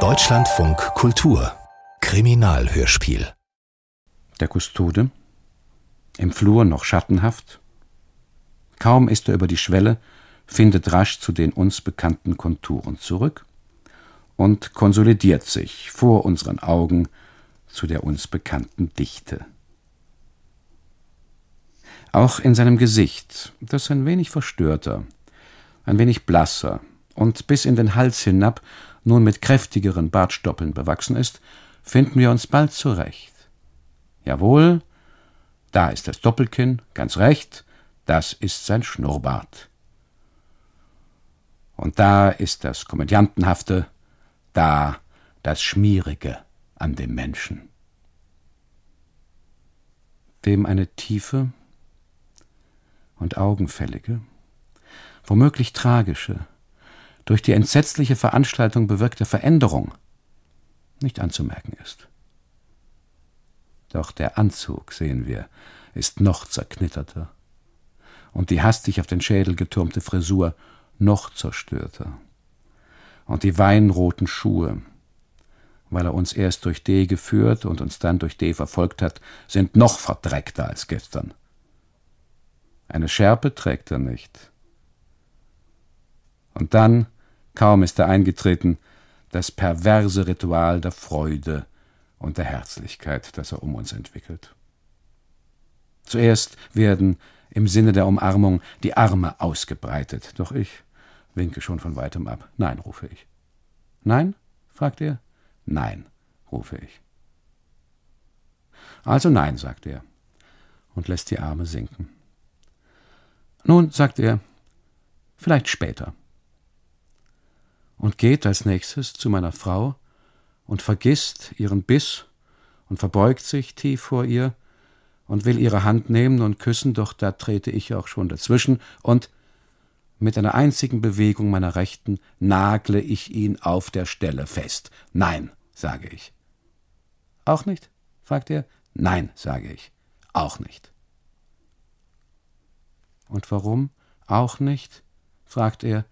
Deutschlandfunk Kultur Kriminalhörspiel Der Kustode, im Flur noch schattenhaft. Kaum ist er über die Schwelle, findet rasch zu den uns bekannten Konturen zurück und konsolidiert sich vor unseren Augen zu der uns bekannten Dichte. Auch in seinem Gesicht, das ein wenig verstörter, ein wenig blasser und bis in den Hals hinab nun mit kräftigeren Bartstoppeln bewachsen ist, finden wir uns bald zurecht. Jawohl, da ist das Doppelkinn, ganz recht, das ist sein Schnurrbart. Und da ist das Komödiantenhafte, da das Schmierige an dem Menschen. Dem eine tiefe und augenfällige, womöglich tragische, durch die entsetzliche Veranstaltung bewirkte Veränderung nicht anzumerken ist. Doch der Anzug, sehen wir, ist noch zerknitterter und die hastig auf den Schädel getürmte Frisur noch zerstörter und die weinroten Schuhe, weil er uns erst durch D geführt und uns dann durch D verfolgt hat, sind noch verdreckter als gestern. Eine Schärpe trägt er nicht. Und dann, kaum ist er eingetreten, das perverse Ritual der Freude und der Herzlichkeit, das er um uns entwickelt. Zuerst werden im Sinne der Umarmung die Arme ausgebreitet, doch ich winke schon von weitem ab. Nein, rufe ich. Nein? fragt er. Nein, rufe ich. Also nein, sagt er und lässt die Arme sinken. Nun, sagt er, vielleicht später. Und geht als nächstes zu meiner Frau und vergisst ihren Biss und verbeugt sich tief vor ihr und will ihre Hand nehmen und küssen, doch da trete ich auch schon dazwischen und mit einer einzigen Bewegung meiner Rechten nagle ich ihn auf der Stelle fest. Nein, sage ich. Auch nicht? fragt er. Nein, sage ich. Auch nicht. Und warum auch nicht? fragt er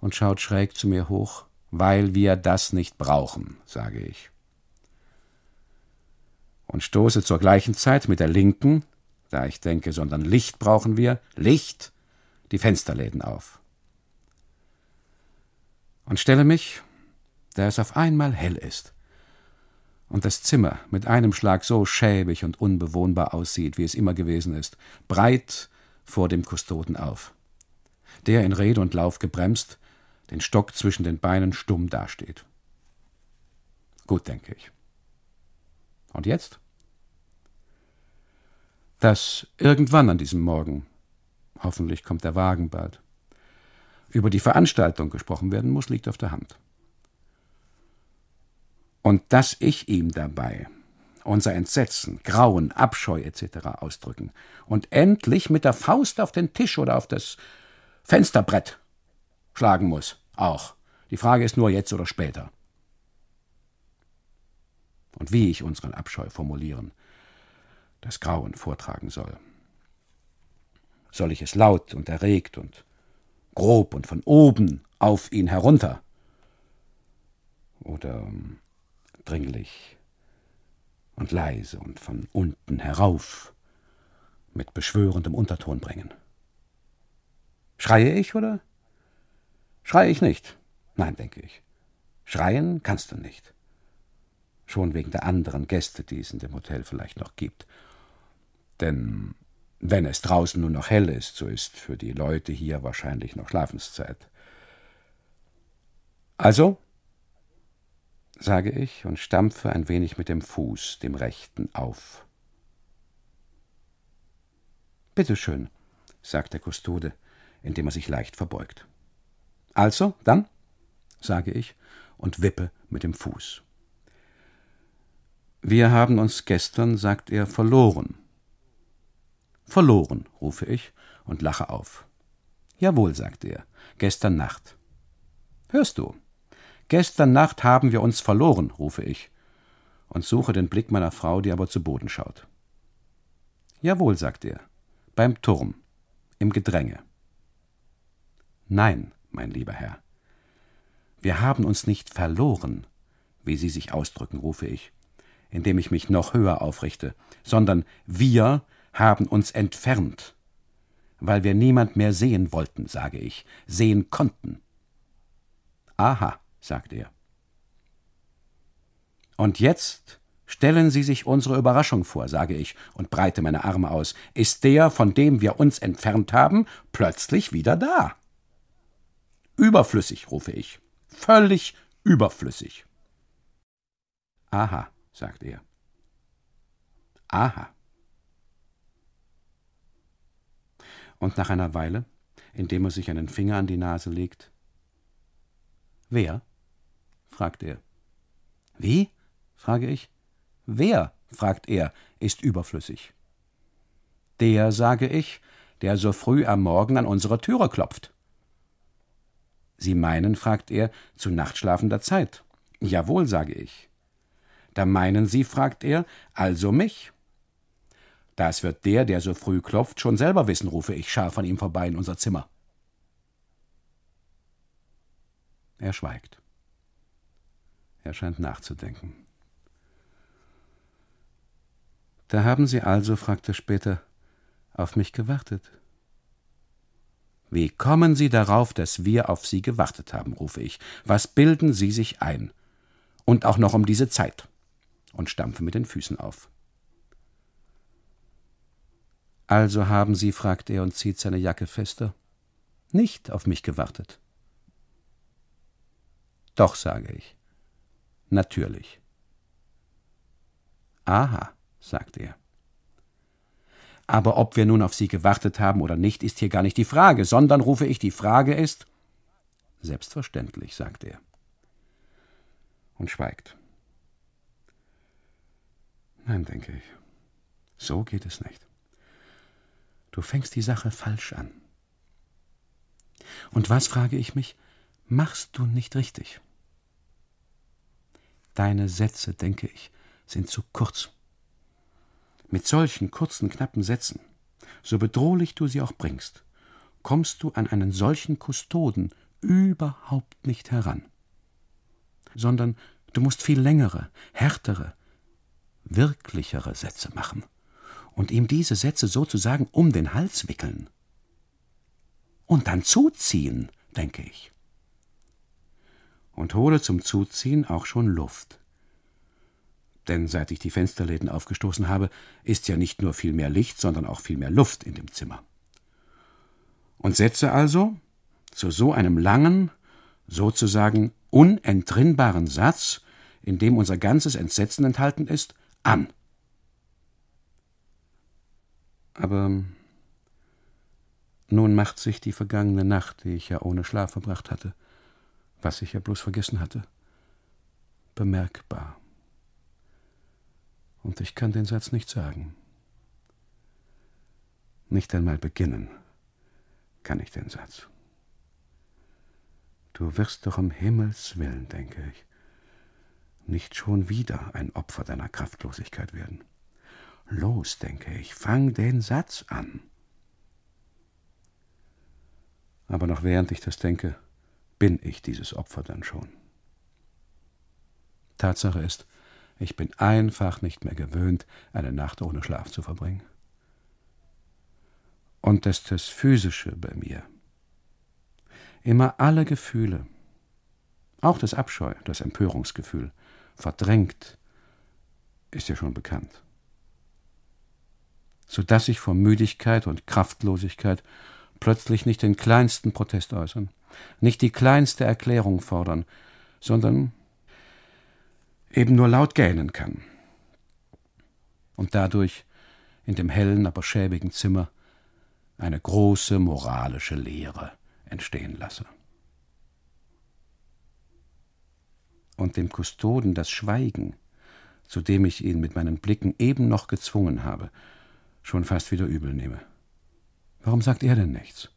und schaut schräg zu mir hoch. Weil wir das nicht brauchen, sage ich. Und stoße zur gleichen Zeit mit der linken, da ich denke, sondern Licht brauchen wir, Licht, die Fensterläden auf. Und stelle mich, da es auf einmal hell ist und das Zimmer mit einem Schlag so schäbig und unbewohnbar aussieht, wie es immer gewesen ist, breit vor dem Kustoden auf, der in Rede und Lauf gebremst, den Stock zwischen den Beinen stumm dasteht. Gut, denke ich. Und jetzt? Dass irgendwann an diesem Morgen, hoffentlich kommt der Wagen bald, über die Veranstaltung gesprochen werden muss, liegt auf der Hand. Und dass ich ihm dabei unser Entsetzen, Grauen, Abscheu etc. ausdrücken und endlich mit der Faust auf den Tisch oder auf das Fensterbrett schlagen muss. Auch. Die Frage ist nur jetzt oder später. Und wie ich unseren Abscheu formulieren, das Grauen vortragen soll. Soll ich es laut und erregt und grob und von oben auf ihn herunter? Oder ähm, dringlich und leise und von unten herauf mit beschwörendem Unterton bringen. Schreie ich, oder? Schreie ich nicht. Nein, denke ich. Schreien kannst du nicht. Schon wegen der anderen Gäste, die es in dem Hotel vielleicht noch gibt. Denn wenn es draußen nur noch hell ist, so ist für die Leute hier wahrscheinlich noch Schlafenszeit. Also sage ich und stampfe ein wenig mit dem Fuß, dem rechten, auf. Bitte schön, sagt der Kustode, indem er sich leicht verbeugt. Also, dann, sage ich und wippe mit dem Fuß. Wir haben uns gestern, sagt er, verloren. Verloren, rufe ich und lache auf. Jawohl, sagt er, gestern Nacht. Hörst du? Gestern Nacht haben wir uns verloren, rufe ich und suche den Blick meiner Frau, die aber zu Boden schaut. Jawohl, sagt er, beim Turm, im Gedränge. Nein, mein lieber Herr. Wir haben uns nicht verloren, wie Sie sich ausdrücken, rufe ich, indem ich mich noch höher aufrichte, sondern wir haben uns entfernt, weil wir niemand mehr sehen wollten, sage ich, sehen konnten. Aha, sagt er. Und jetzt stellen Sie sich unsere Überraschung vor, sage ich und breite meine Arme aus. Ist der, von dem wir uns entfernt haben, plötzlich wieder da? Überflüssig, rufe ich. Völlig überflüssig. Aha, sagt er. Aha. Und nach einer Weile, indem er sich einen Finger an die Nase legt, Wer? fragt er. Wie? frage ich. Wer, fragt er, ist überflüssig. Der, sage ich, der so früh am Morgen an unsere Türe klopft. Sie meinen, fragt er, zu nachtschlafender Zeit. Jawohl, sage ich. Da meinen Sie, fragt er, also mich. Das wird der, der so früh klopft, schon selber wissen, rufe ich scharf an ihm vorbei in unser Zimmer. Er schweigt. Er scheint nachzudenken. Da haben Sie also, fragt er später, auf mich gewartet. Wie kommen Sie darauf, dass wir auf Sie gewartet haben, rufe ich. Was bilden Sie sich ein? Und auch noch um diese Zeit. Und stampfe mit den Füßen auf. Also haben Sie, fragt er und zieht seine Jacke fester, nicht auf mich gewartet. Doch, sage ich. Natürlich. Aha, sagt er. Aber ob wir nun auf Sie gewartet haben oder nicht, ist hier gar nicht die Frage, sondern rufe ich, die Frage ist Selbstverständlich, sagt er. Und schweigt. Nein, denke ich. So geht es nicht. Du fängst die Sache falsch an. Und was, frage ich mich, machst du nicht richtig? Deine Sätze, denke ich, sind zu kurz. Mit solchen kurzen, knappen Sätzen, so bedrohlich du sie auch bringst, kommst du an einen solchen Kustoden überhaupt nicht heran. Sondern du musst viel längere, härtere, wirklichere Sätze machen und ihm diese Sätze sozusagen um den Hals wickeln. Und dann zuziehen, denke ich und hole zum Zuziehen auch schon Luft. Denn seit ich die Fensterläden aufgestoßen habe, ist ja nicht nur viel mehr Licht, sondern auch viel mehr Luft in dem Zimmer. Und setze also zu so einem langen, sozusagen unentrinnbaren Satz, in dem unser ganzes Entsetzen enthalten ist, an. Aber nun macht sich die vergangene Nacht, die ich ja ohne Schlaf verbracht hatte, was ich ja bloß vergessen hatte, bemerkbar. Und ich kann den Satz nicht sagen. Nicht einmal beginnen kann ich den Satz. Du wirst doch um Himmels willen, denke ich, nicht schon wieder ein Opfer deiner Kraftlosigkeit werden. Los, denke ich, fang den Satz an. Aber noch während ich das denke, bin ich dieses Opfer dann schon. Tatsache ist, ich bin einfach nicht mehr gewöhnt, eine Nacht ohne Schlaf zu verbringen. Und dass das Physische bei mir immer alle Gefühle, auch das Abscheu, das Empörungsgefühl, verdrängt, ist ja schon bekannt. So dass ich vor Müdigkeit und Kraftlosigkeit plötzlich nicht den kleinsten Protest äußern, nicht die kleinste Erklärung fordern, sondern eben nur laut gähnen kann. Und dadurch in dem hellen, aber schäbigen Zimmer eine große moralische Leere entstehen lasse. Und dem Kustoden das Schweigen, zu dem ich ihn mit meinen Blicken eben noch gezwungen habe, schon fast wieder übel nehme. Warum sagt er denn nichts?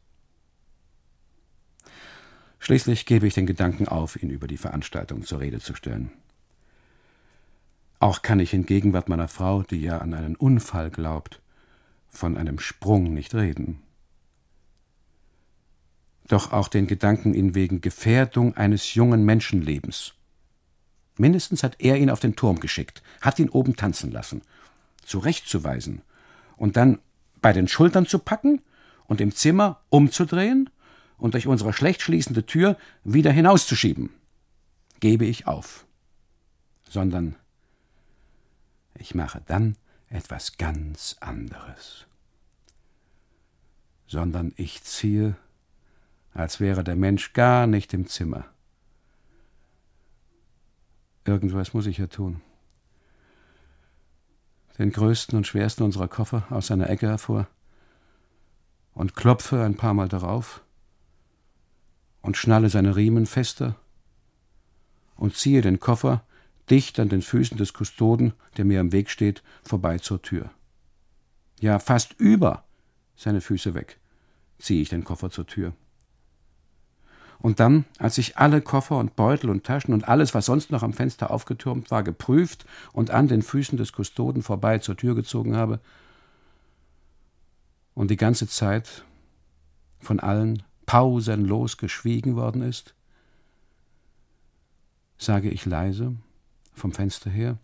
Schließlich gebe ich den Gedanken auf, ihn über die Veranstaltung zur Rede zu stellen. Auch kann ich in Gegenwart meiner Frau, die ja an einen Unfall glaubt, von einem Sprung nicht reden. doch auch den Gedanken, ihn wegen Gefährdung eines jungen Menschenlebens. Mindestens hat er ihn auf den Turm geschickt, hat ihn oben tanzen lassen, zurechtzuweisen und dann bei den Schultern zu packen und im Zimmer umzudrehen und durch unsere schlecht schließende Tür wieder hinauszuschieben. Gebe ich auf. Sondern ich mache dann etwas ganz anderes. Sondern ich ziehe, als wäre der Mensch gar nicht im Zimmer. Irgendwas muss ich ja tun. Den größten und schwersten unserer Koffer aus seiner Ecke hervor und klopfe ein paar Mal darauf und schnalle seine Riemen fester und ziehe den Koffer dicht an den Füßen des Kustoden, der mir im Weg steht, vorbei zur Tür. Ja, fast über seine Füße weg ziehe ich den Koffer zur Tür. Und dann, als ich alle Koffer und Beutel und Taschen und alles, was sonst noch am Fenster aufgetürmt war, geprüft und an den Füßen des Kustoden vorbei zur Tür gezogen habe, und die ganze Zeit von allen pausenlos geschwiegen worden ist, sage ich leise vom Fenster her,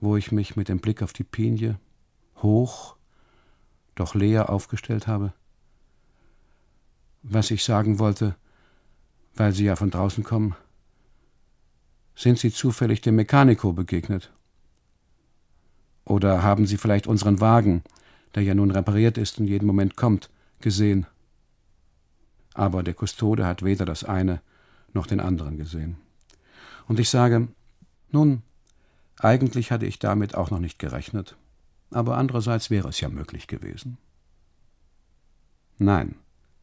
wo ich mich mit dem Blick auf die Pinie hoch, doch leer aufgestellt habe, was ich sagen wollte, weil Sie ja von draußen kommen. Sind Sie zufällig dem Mechaniko begegnet? Oder haben Sie vielleicht unseren Wagen, der ja nun repariert ist und jeden Moment kommt, gesehen? Aber der Kustode hat weder das eine noch den anderen gesehen. Und ich sage, nun, eigentlich hatte ich damit auch noch nicht gerechnet, aber andererseits wäre es ja möglich gewesen. Nein,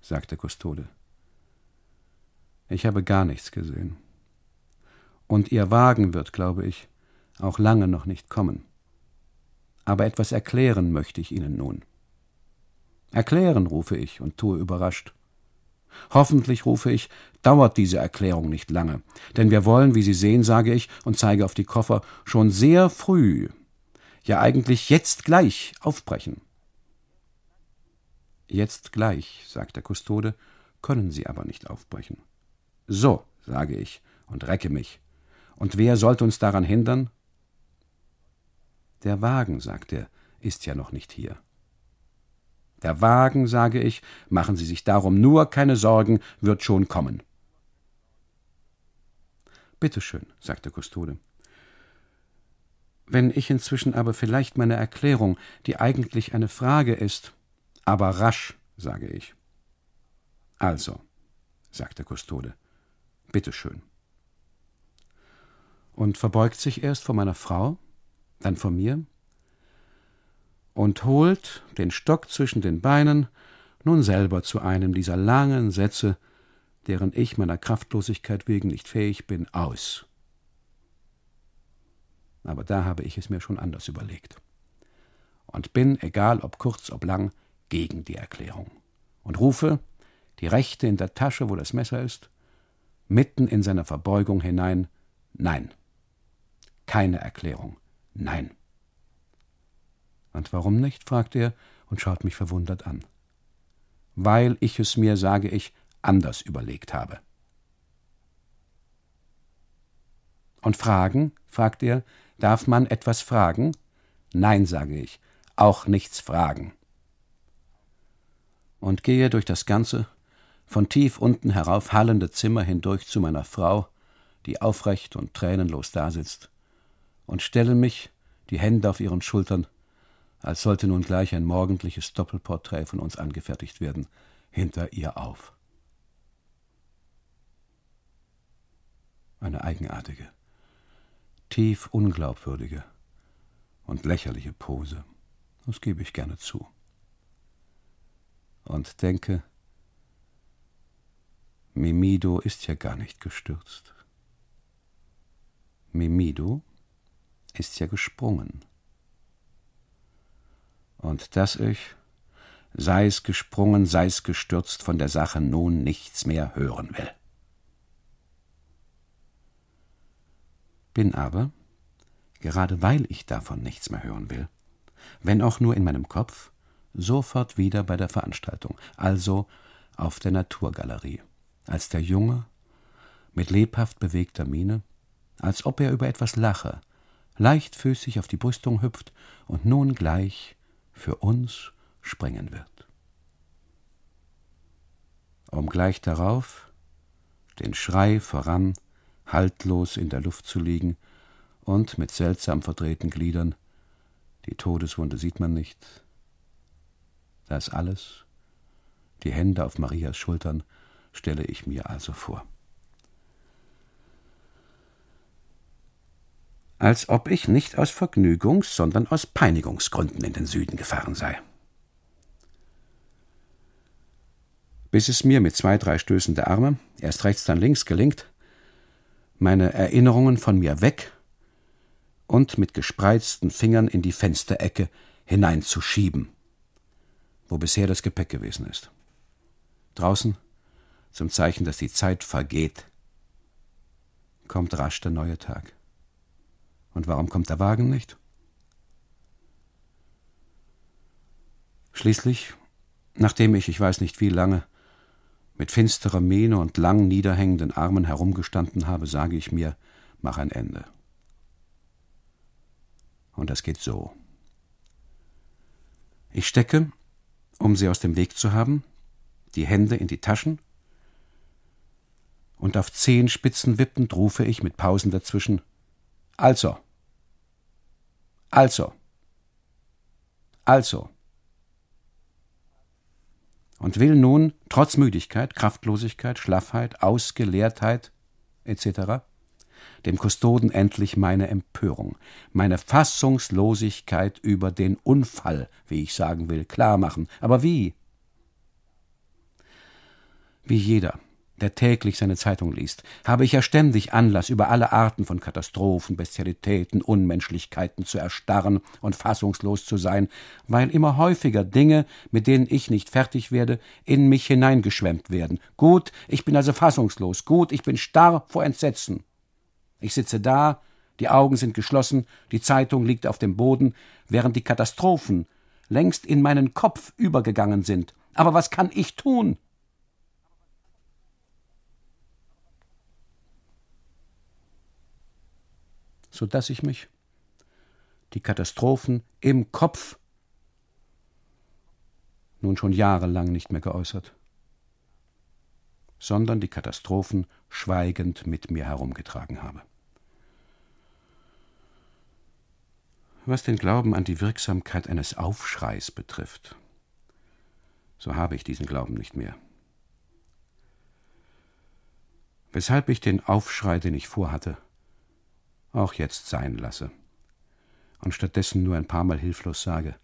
sagte Kustode. Ich habe gar nichts gesehen. Und Ihr Wagen wird, glaube ich, auch lange noch nicht kommen. Aber etwas erklären möchte ich Ihnen nun. Erklären, rufe ich und tue überrascht. Hoffentlich, rufe ich, dauert diese Erklärung nicht lange, denn wir wollen, wie Sie sehen, sage ich und zeige auf die Koffer, schon sehr früh, ja eigentlich jetzt gleich aufbrechen. Jetzt gleich, sagt der Kustode, können Sie aber nicht aufbrechen. So, sage ich und recke mich. Und wer sollte uns daran hindern? Der Wagen, sagt er, ist ja noch nicht hier. Der Wagen, sage ich, machen Sie sich darum nur keine Sorgen, wird schon kommen. Bitte schön, sagt der Kustode. Wenn ich inzwischen aber vielleicht meine Erklärung, die eigentlich eine Frage ist, aber rasch, sage ich. Also, sagt der Kustode, bitte schön. Und verbeugt sich erst vor meiner Frau, dann vor mir und holt den Stock zwischen den Beinen nun selber zu einem dieser langen Sätze, deren ich meiner Kraftlosigkeit wegen nicht fähig bin, aus. Aber da habe ich es mir schon anders überlegt. Und bin, egal ob kurz, ob lang, gegen die Erklärung. Und rufe, die rechte in der Tasche, wo das Messer ist, mitten in seiner Verbeugung hinein, nein. Keine Erklärung, nein. Und warum nicht? fragt er und schaut mich verwundert an. Weil ich es mir, sage ich, anders überlegt habe. Und fragen, fragt er, darf man etwas fragen? Nein, sage ich, auch nichts fragen. Und gehe durch das ganze, von tief unten herauf hallende Zimmer hindurch zu meiner Frau, die aufrecht und tränenlos dasitzt, und stelle mich, die Hände auf ihren Schultern, als sollte nun gleich ein morgendliches Doppelporträt von uns angefertigt werden, hinter ihr auf. Eine eigenartige, tief unglaubwürdige und lächerliche Pose, das gebe ich gerne zu. Und denke, Mimido ist ja gar nicht gestürzt. Mimido ist ja gesprungen und dass ich, sei es gesprungen, sei es gestürzt, von der Sache nun nichts mehr hören will. Bin aber, gerade weil ich davon nichts mehr hören will, wenn auch nur in meinem Kopf, sofort wieder bei der Veranstaltung, also auf der Naturgalerie, als der Junge mit lebhaft bewegter Miene, als ob er über etwas lache, leichtfüßig auf die Brüstung hüpft und nun gleich für uns springen wird. Um gleich darauf den Schrei voran haltlos in der Luft zu liegen und mit seltsam verdrehten Gliedern, die Todeswunde sieht man nicht, das alles, die Hände auf Marias Schultern, stelle ich mir also vor. Als ob ich nicht aus Vergnügungs-, sondern aus Peinigungsgründen in den Süden gefahren sei. Bis es mir mit zwei, drei Stößen der Arme, erst rechts, dann links, gelingt, meine Erinnerungen von mir weg und mit gespreizten Fingern in die Fensterecke hineinzuschieben, wo bisher das Gepäck gewesen ist. Draußen, zum Zeichen, dass die Zeit vergeht, kommt rasch der neue Tag. Und warum kommt der Wagen nicht? Schließlich, nachdem ich, ich weiß nicht wie lange, mit finsterer Mähne und lang niederhängenden Armen herumgestanden habe, sage ich mir, mach ein Ende. Und das geht so. Ich stecke, um sie aus dem Weg zu haben, die Hände in die Taschen, und auf Zehenspitzen wippend rufe ich mit Pausen dazwischen Also. Also. Also und will nun trotz Müdigkeit, Kraftlosigkeit, Schlaffheit, Ausgelehrtheit etc. dem Kustoden endlich meine Empörung, meine Fassungslosigkeit über den Unfall, wie ich sagen will, klarmachen. Aber wie? Wie jeder, der täglich seine Zeitung liest, habe ich ja ständig Anlass, über alle Arten von Katastrophen, Bestialitäten, Unmenschlichkeiten zu erstarren und fassungslos zu sein, weil immer häufiger Dinge, mit denen ich nicht fertig werde, in mich hineingeschwemmt werden. Gut, ich bin also fassungslos, gut, ich bin starr vor Entsetzen. Ich sitze da, die Augen sind geschlossen, die Zeitung liegt auf dem Boden, während die Katastrophen längst in meinen Kopf übergegangen sind. Aber was kann ich tun? So dass ich mich die Katastrophen im Kopf nun schon jahrelang nicht mehr geäußert, sondern die Katastrophen schweigend mit mir herumgetragen habe. Was den Glauben an die Wirksamkeit eines Aufschreis betrifft, so habe ich diesen Glauben nicht mehr. Weshalb ich den Aufschrei, den ich vorhatte, auch jetzt sein lasse und stattdessen nur ein paar Mal hilflos sage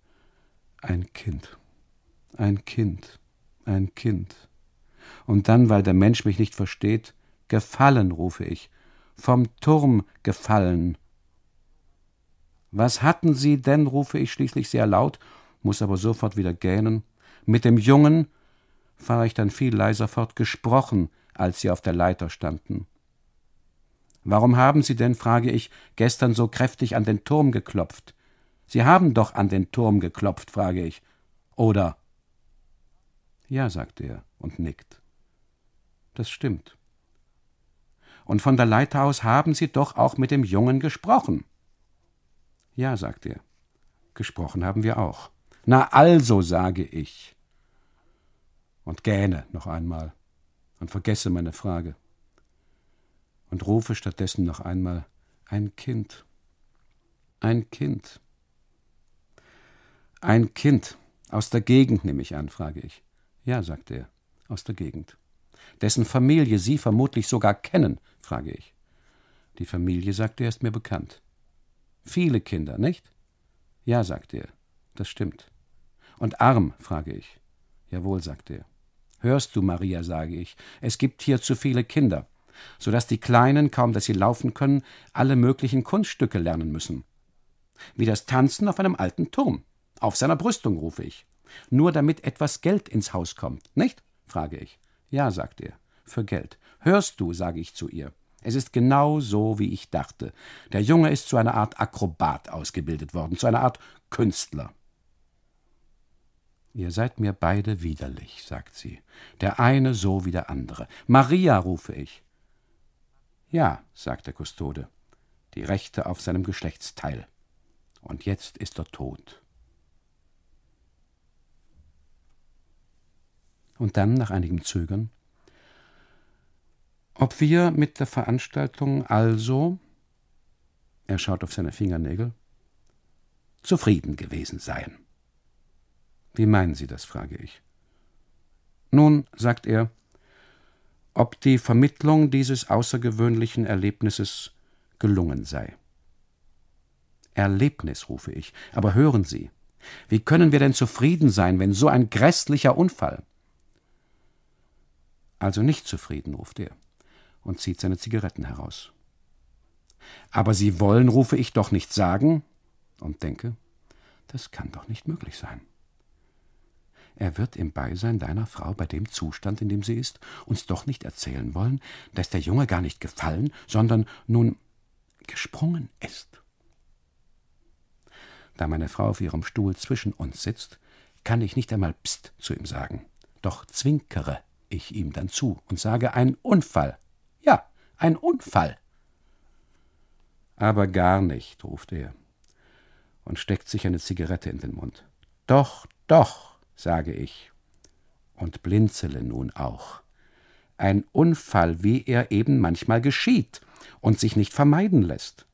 ein Kind, ein Kind, ein Kind. Und dann, weil der Mensch mich nicht versteht, gefallen, rufe ich, vom Turm gefallen. Was hatten Sie denn, rufe ich schließlich sehr laut, muss aber sofort wieder gähnen. Mit dem Jungen, fahre ich dann viel leiser fort, gesprochen, als Sie auf der Leiter standen. Warum haben Sie denn, frage ich, gestern so kräftig an den Turm geklopft? Sie haben doch an den Turm geklopft, frage ich. Oder? Ja, sagt er und nickt. Das stimmt. Und von der Leiter aus haben Sie doch auch mit dem Jungen gesprochen. Ja, sagt er. Gesprochen haben wir auch. Na also, sage ich. Und gähne noch einmal und vergesse meine Frage und rufe stattdessen noch einmal ein Kind. Ein Kind. Ein Kind. Aus der Gegend nehme ich an, frage ich. Ja, sagt er, aus der Gegend. Dessen Familie Sie vermutlich sogar kennen, frage ich. Die Familie, sagt er, ist mir bekannt. Viele Kinder, nicht? Ja, sagt er, das stimmt. Und arm, frage ich. Jawohl, sagt er. Hörst du, Maria, sage ich, es gibt hier zu viele Kinder so dass die Kleinen, kaum dass sie laufen können, alle möglichen Kunststücke lernen müssen. Wie das Tanzen auf einem alten Turm. Auf seiner Brüstung, rufe ich. Nur damit etwas Geld ins Haus kommt, nicht? frage ich. Ja, sagt er, für Geld. Hörst du, sage ich zu ihr. Es ist genau so, wie ich dachte. Der Junge ist zu einer Art Akrobat ausgebildet worden, zu einer Art Künstler. Ihr seid mir beide widerlich, sagt sie, der eine so wie der andere. Maria, rufe ich. Ja, sagt der Kustode, die Rechte auf seinem Geschlechtsteil. Und jetzt ist er tot. Und dann, nach einigem Zögern, ob wir mit der Veranstaltung also, er schaut auf seine Fingernägel, zufrieden gewesen seien. Wie meinen Sie das? frage ich. Nun, sagt er, ob die Vermittlung dieses außergewöhnlichen Erlebnisses gelungen sei. Erlebnis, rufe ich. Aber hören Sie, wie können wir denn zufrieden sein, wenn so ein grässlicher Unfall? Also nicht zufrieden, ruft er und zieht seine Zigaretten heraus. Aber Sie wollen, rufe ich, doch nicht sagen und denke, das kann doch nicht möglich sein. Er wird im Beisein deiner Frau bei dem Zustand, in dem sie ist, uns doch nicht erzählen wollen, dass der Junge gar nicht gefallen, sondern nun gesprungen ist. Da meine Frau auf ihrem Stuhl zwischen uns sitzt, kann ich nicht einmal Psst zu ihm sagen. Doch zwinkere ich ihm dann zu und sage ein Unfall. Ja, ein Unfall. Aber gar nicht, ruft er und steckt sich eine Zigarette in den Mund. Doch, doch, sage ich, und blinzele nun auch. Ein Unfall, wie er eben manchmal geschieht und sich nicht vermeiden lässt.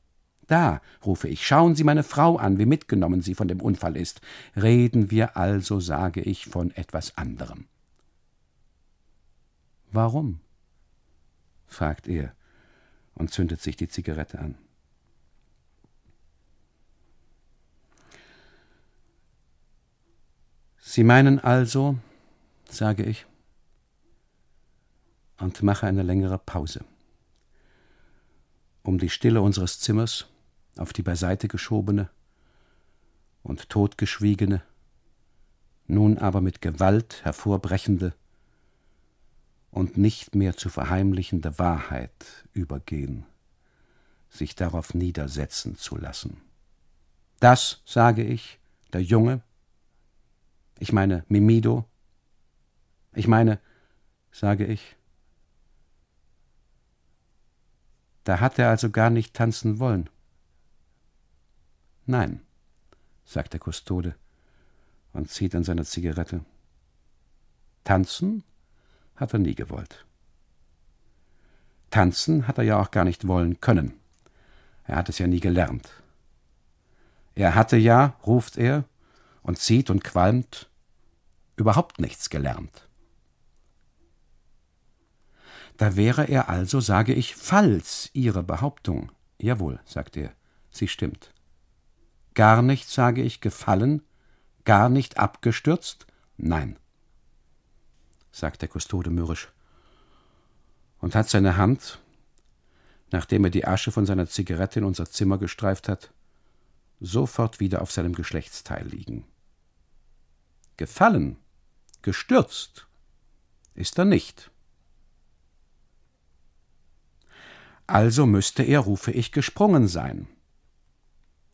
Da, rufe ich, schauen Sie meine Frau an, wie mitgenommen sie von dem Unfall ist. Reden wir also, sage ich, von etwas anderem. Warum? fragt er und zündet sich die Zigarette an. Sie meinen also, sage ich, und mache eine längere Pause, um die Stille unseres Zimmers auf die beiseite geschobene und totgeschwiegene, nun aber mit Gewalt hervorbrechende und nicht mehr zu verheimlichende Wahrheit übergehen, sich darauf niedersetzen zu lassen. Das, sage ich, der Junge, ich meine Mimido. Ich meine, sage ich. Da hat er also gar nicht tanzen wollen. Nein, sagt der Kustode und zieht an seiner Zigarette. Tanzen hat er nie gewollt. Tanzen hat er ja auch gar nicht wollen können. Er hat es ja nie gelernt. Er hatte ja, ruft er, und zieht und qualmt, überhaupt nichts gelernt. Da wäre er also, sage ich, falls Ihre Behauptung. Jawohl, sagt er, sie stimmt. Gar nicht, sage ich, gefallen, gar nicht abgestürzt? Nein, sagt der Kustode mürrisch und hat seine Hand, nachdem er die Asche von seiner Zigarette in unser Zimmer gestreift hat, sofort wieder auf seinem Geschlechtsteil liegen. Gefallen, gestürzt ist er nicht. Also müsste er, rufe ich, gesprungen sein.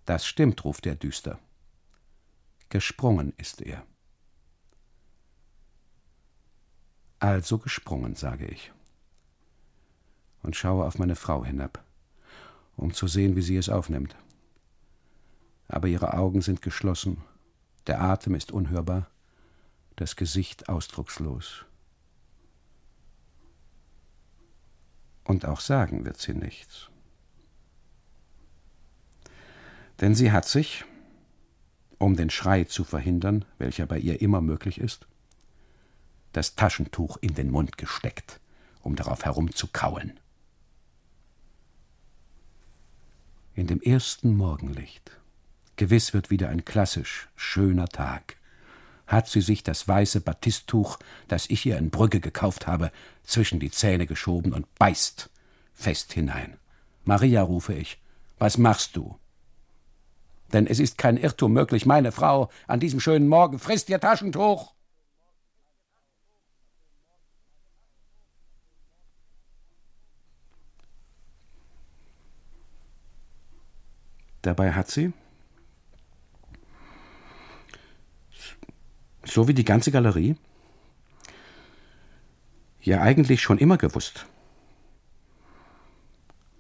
Das stimmt, ruft er düster. Gesprungen ist er. Also gesprungen, sage ich. Und schaue auf meine Frau hinab, um zu sehen, wie sie es aufnimmt. Aber ihre Augen sind geschlossen der Atem ist unhörbar, das Gesicht ausdruckslos. Und auch sagen wird sie nichts. Denn sie hat sich, um den Schrei zu verhindern, welcher bei ihr immer möglich ist, das Taschentuch in den Mund gesteckt, um darauf herumzukauen. In dem ersten Morgenlicht Gewiss wird wieder ein klassisch schöner Tag. Hat sie sich das weiße Batisttuch, das ich ihr in Brügge gekauft habe, zwischen die Zähne geschoben und beißt fest hinein. Maria, rufe ich, was machst du? Denn es ist kein Irrtum möglich, meine Frau an diesem schönen Morgen frisst ihr Taschentuch. Dabei hat sie, So wie die ganze Galerie? Ja, eigentlich schon immer gewusst.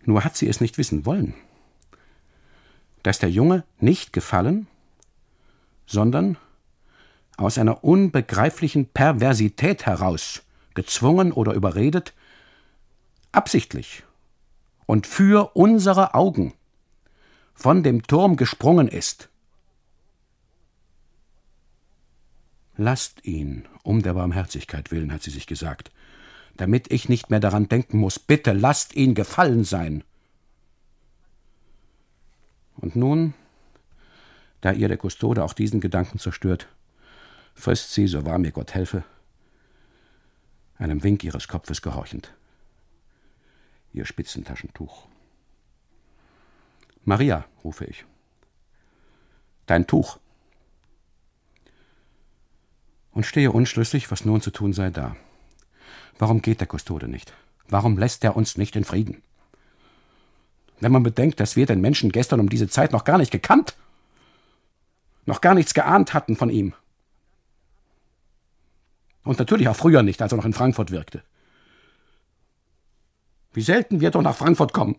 Nur hat sie es nicht wissen wollen. Dass der Junge nicht gefallen, sondern aus einer unbegreiflichen Perversität heraus, gezwungen oder überredet, absichtlich und für unsere Augen von dem Turm gesprungen ist. Lasst ihn, um der Barmherzigkeit willen, hat sie sich gesagt, damit ich nicht mehr daran denken muss. Bitte lasst ihn gefallen sein. Und nun, da ihr der Kustode auch diesen Gedanken zerstört, frisst sie, so wahr mir Gott helfe, einem Wink ihres Kopfes gehorchend, ihr Spitzentaschentuch. Maria, rufe ich. Dein Tuch. Und stehe unschlüssig, was nun zu tun sei, da. Warum geht der Kustode nicht? Warum lässt er uns nicht in Frieden? Wenn man bedenkt, dass wir den Menschen gestern um diese Zeit noch gar nicht gekannt, noch gar nichts geahnt hatten von ihm. Und natürlich auch früher nicht, als er noch in Frankfurt wirkte. Wie selten wir doch nach Frankfurt kommen.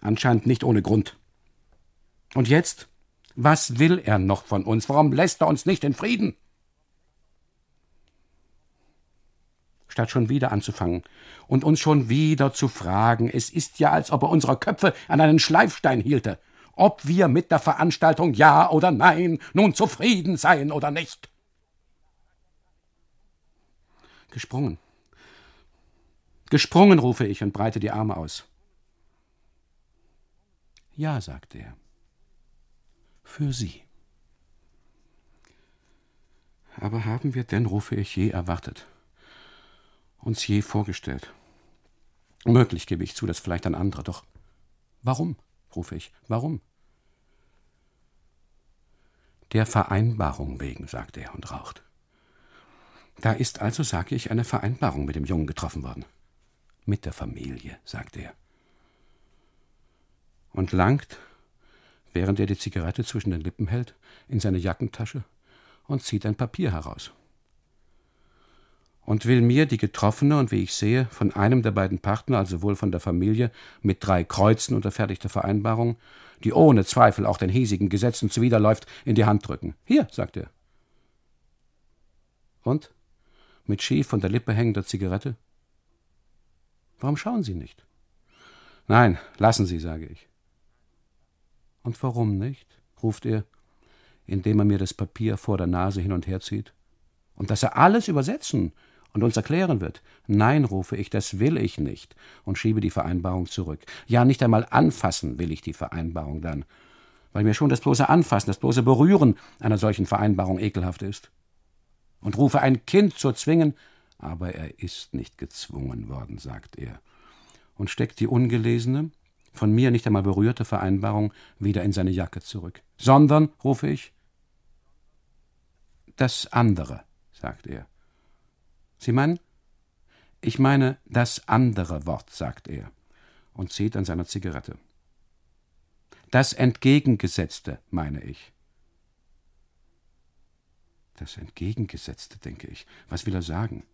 Anscheinend nicht ohne Grund. Und jetzt? Was will er noch von uns? Warum lässt er uns nicht in Frieden? Statt schon wieder anzufangen und uns schon wieder zu fragen, es ist ja, als ob er unsere Köpfe an einen Schleifstein hielte, ob wir mit der Veranstaltung Ja oder Nein nun zufrieden seien oder nicht. Gesprungen. Gesprungen, rufe ich und breite die Arme aus. Ja, sagt er. Für Sie. Aber haben wir denn, rufe ich, je erwartet, uns je vorgestellt? Möglich gebe ich zu, dass vielleicht ein anderer, doch warum, rufe ich, warum? Der Vereinbarung wegen, sagt er und raucht. Da ist also, sage ich, eine Vereinbarung mit dem Jungen getroffen worden. Mit der Familie, sagt er und langt, während er die Zigarette zwischen den Lippen hält, in seine Jackentasche und zieht ein Papier heraus. Und will mir die getroffene und wie ich sehe, von einem der beiden Partner, also wohl von der Familie, mit drei Kreuzen unterfertigte Vereinbarung, die ohne Zweifel auch den hiesigen Gesetzen zuwiderläuft, in die Hand drücken. Hier, sagt er. Und? Mit schief von der Lippe hängender Zigarette? Warum schauen Sie nicht? Nein, lassen Sie, sage ich. Und warum nicht? ruft er, indem er mir das Papier vor der Nase hin und her zieht. Und dass er alles übersetzen und uns erklären wird. Nein, rufe ich, das will ich nicht und schiebe die Vereinbarung zurück. Ja, nicht einmal anfassen will ich die Vereinbarung dann, weil mir schon das bloße Anfassen, das bloße Berühren einer solchen Vereinbarung ekelhaft ist. Und rufe ein Kind zu zwingen, aber er ist nicht gezwungen worden, sagt er, und steckt die ungelesene, von mir nicht einmal berührte Vereinbarung wieder in seine Jacke zurück. Sondern, rufe ich, das andere, sagt er. Sie meinen? Ich meine das andere Wort, sagt er und zieht an seiner Zigarette. Das Entgegengesetzte, meine ich. Das Entgegengesetzte, denke ich. Was will er sagen?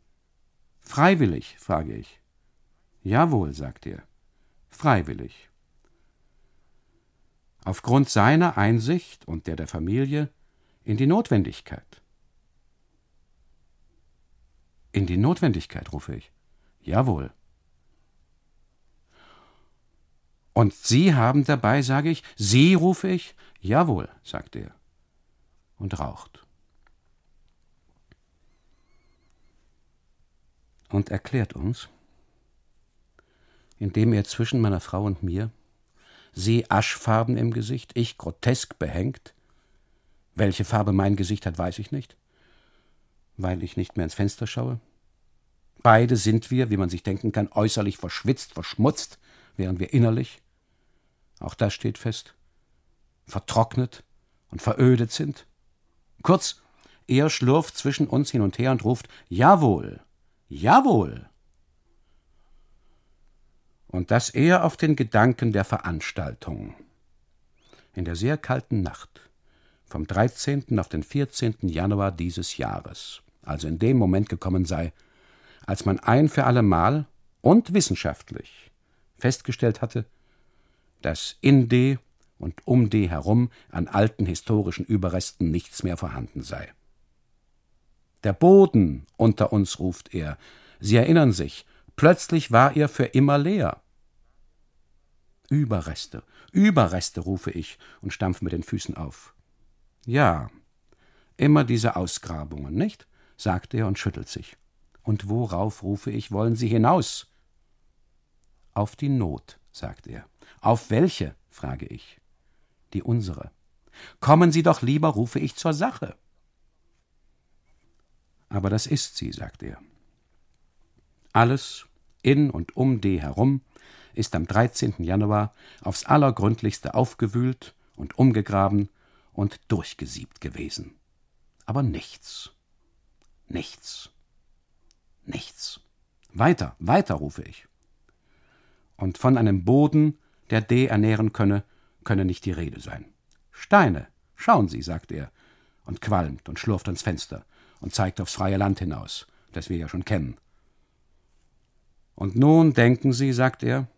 Freiwillig, frage ich. Jawohl, sagt er freiwillig. Aufgrund seiner Einsicht und der der Familie in die Notwendigkeit. In die Notwendigkeit, rufe ich. Jawohl. Und Sie haben dabei, sage ich, Sie, rufe ich. Jawohl, sagt er und raucht. Und erklärt uns, indem er zwischen meiner Frau und mir, sie aschfarben im Gesicht, ich grotesk behängt. Welche Farbe mein Gesicht hat, weiß ich nicht, weil ich nicht mehr ins Fenster schaue. Beide sind wir, wie man sich denken kann, äußerlich verschwitzt, verschmutzt, während wir innerlich, auch das steht fest, vertrocknet und verödet sind. Kurz, er schlurft zwischen uns hin und her und ruft Jawohl, jawohl und das eher auf den Gedanken der Veranstaltung. In der sehr kalten Nacht, vom 13. auf den 14. Januar dieses Jahres, also in dem Moment gekommen sei, als man ein für allemal und wissenschaftlich festgestellt hatte, dass in D und um D herum an alten historischen Überresten nichts mehr vorhanden sei. Der Boden unter uns, ruft er. Sie erinnern sich, plötzlich war er für immer leer. Überreste, Überreste, rufe ich und stampfe mit den Füßen auf. Ja, immer diese Ausgrabungen, nicht? sagt er und schüttelt sich. Und worauf, rufe ich, wollen Sie hinaus? Auf die Not, sagt er. Auf welche? frage ich. Die unsere. Kommen Sie doch lieber, rufe ich, zur Sache. Aber das ist sie, sagt er. Alles in und um D herum ist am 13. Januar aufs allergründlichste aufgewühlt und umgegraben und durchgesiebt gewesen. Aber nichts. Nichts. Nichts. Weiter, weiter, rufe ich. Und von einem Boden, der D ernähren könne, könne nicht die Rede sein. Steine, schauen Sie, sagt er und qualmt und schlurft ans Fenster und zeigt aufs freie Land hinaus, das wir ja schon kennen. Und nun denken Sie, sagt er,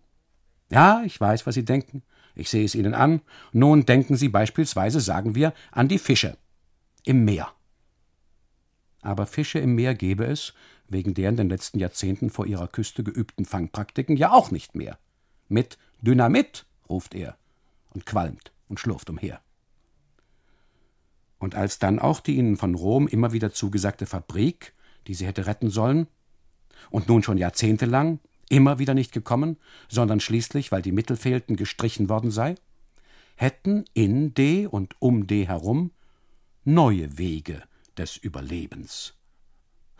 ja, ich weiß, was Sie denken, ich sehe es Ihnen an, nun denken Sie beispielsweise, sagen wir, an die Fische im Meer. Aber Fische im Meer gäbe es, wegen der in den letzten Jahrzehnten vor ihrer Küste geübten Fangpraktiken, ja auch nicht mehr. Mit Dynamit, ruft er und qualmt und schlurft umher. Und als dann auch die ihnen von Rom immer wieder zugesagte Fabrik, die sie hätte retten sollen, und nun schon jahrzehntelang immer wieder nicht gekommen, sondern schließlich, weil die Mittel fehlten, gestrichen worden sei, hätten in D und um D herum neue Wege des Überlebens.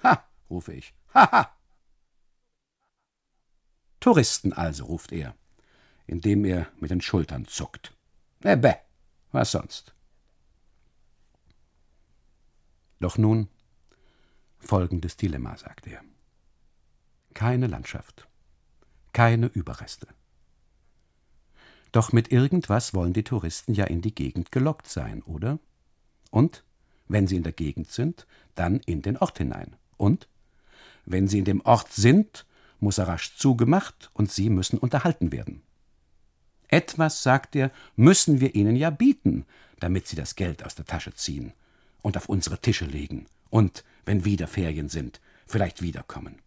Ha, rufe ich. Ha, ha. Touristen also, ruft er, indem er mit den Schultern zuckt. Äh, bäh, was sonst? Doch nun folgendes Dilemma, sagt er. Keine Landschaft, keine Überreste. Doch mit irgendwas wollen die Touristen ja in die Gegend gelockt sein, oder? Und, wenn sie in der Gegend sind, dann in den Ort hinein. Und, wenn sie in dem Ort sind, muss er rasch zugemacht und sie müssen unterhalten werden. Etwas, sagt er, müssen wir ihnen ja bieten, damit sie das Geld aus der Tasche ziehen und auf unsere Tische legen und, wenn wieder Ferien sind, vielleicht wiederkommen.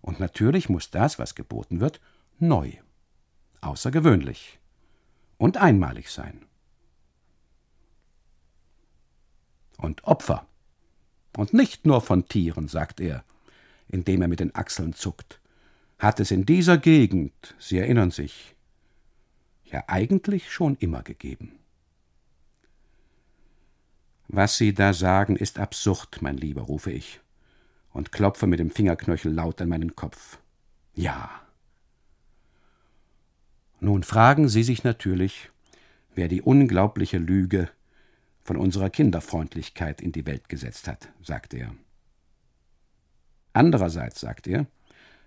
Und natürlich muss das, was geboten wird, neu, außergewöhnlich und einmalig sein. Und Opfer. Und nicht nur von Tieren, sagt er, indem er mit den Achseln zuckt, hat es in dieser Gegend, Sie erinnern sich, ja eigentlich schon immer gegeben. Was Sie da sagen, ist absurd, mein Lieber, rufe ich und klopfe mit dem Fingerknöchel laut an meinen Kopf. Ja. Nun fragen Sie sich natürlich, wer die unglaubliche Lüge von unserer Kinderfreundlichkeit in die Welt gesetzt hat, sagt er. Andererseits, sagt er,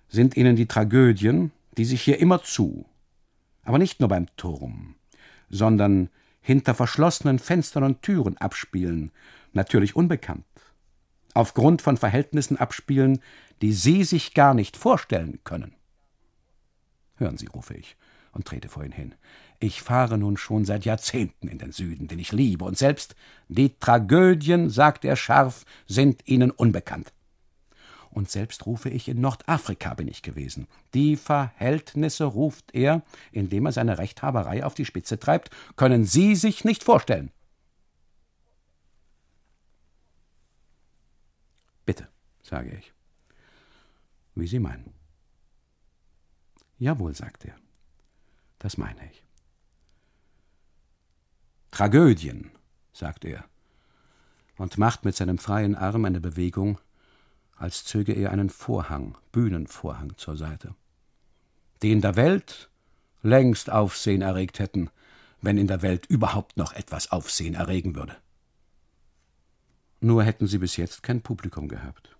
sind Ihnen die Tragödien, die sich hier immer zu, aber nicht nur beim Turm, sondern hinter verschlossenen Fenstern und Türen abspielen, natürlich unbekannt. Aufgrund von Verhältnissen abspielen, die Sie sich gar nicht vorstellen können. Hören Sie, rufe ich und trete vor ihn hin. Ich fahre nun schon seit Jahrzehnten in den Süden, den ich liebe, und selbst die Tragödien, sagt er scharf, sind Ihnen unbekannt und selbst rufe ich in Nordafrika bin ich gewesen. Die Verhältnisse, ruft er, indem er seine Rechthaberei auf die Spitze treibt, können Sie sich nicht vorstellen. Bitte, sage ich. Wie Sie meinen. Jawohl, sagt er. Das meine ich. Tragödien, sagt er und macht mit seinem freien Arm eine Bewegung, als zöge er einen Vorhang, Bühnenvorhang zur Seite, die in der Welt längst Aufsehen erregt hätten, wenn in der Welt überhaupt noch etwas Aufsehen erregen würde. Nur hätten sie bis jetzt kein Publikum gehabt.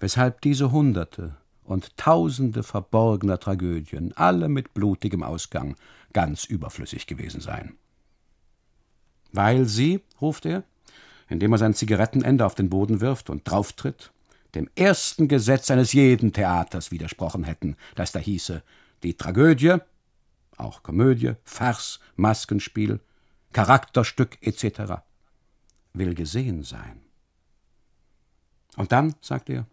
Weshalb diese Hunderte und Tausende verborgener Tragödien, alle mit blutigem Ausgang, ganz überflüssig gewesen seien. Weil sie, ruft er, indem er sein Zigarettenende auf den Boden wirft und drauftritt, dem ersten Gesetz eines jeden Theaters widersprochen hätten, das da hieße, die Tragödie, auch Komödie, Farce, Maskenspiel, Charakterstück etc. will gesehen sein. Und dann, sagt er,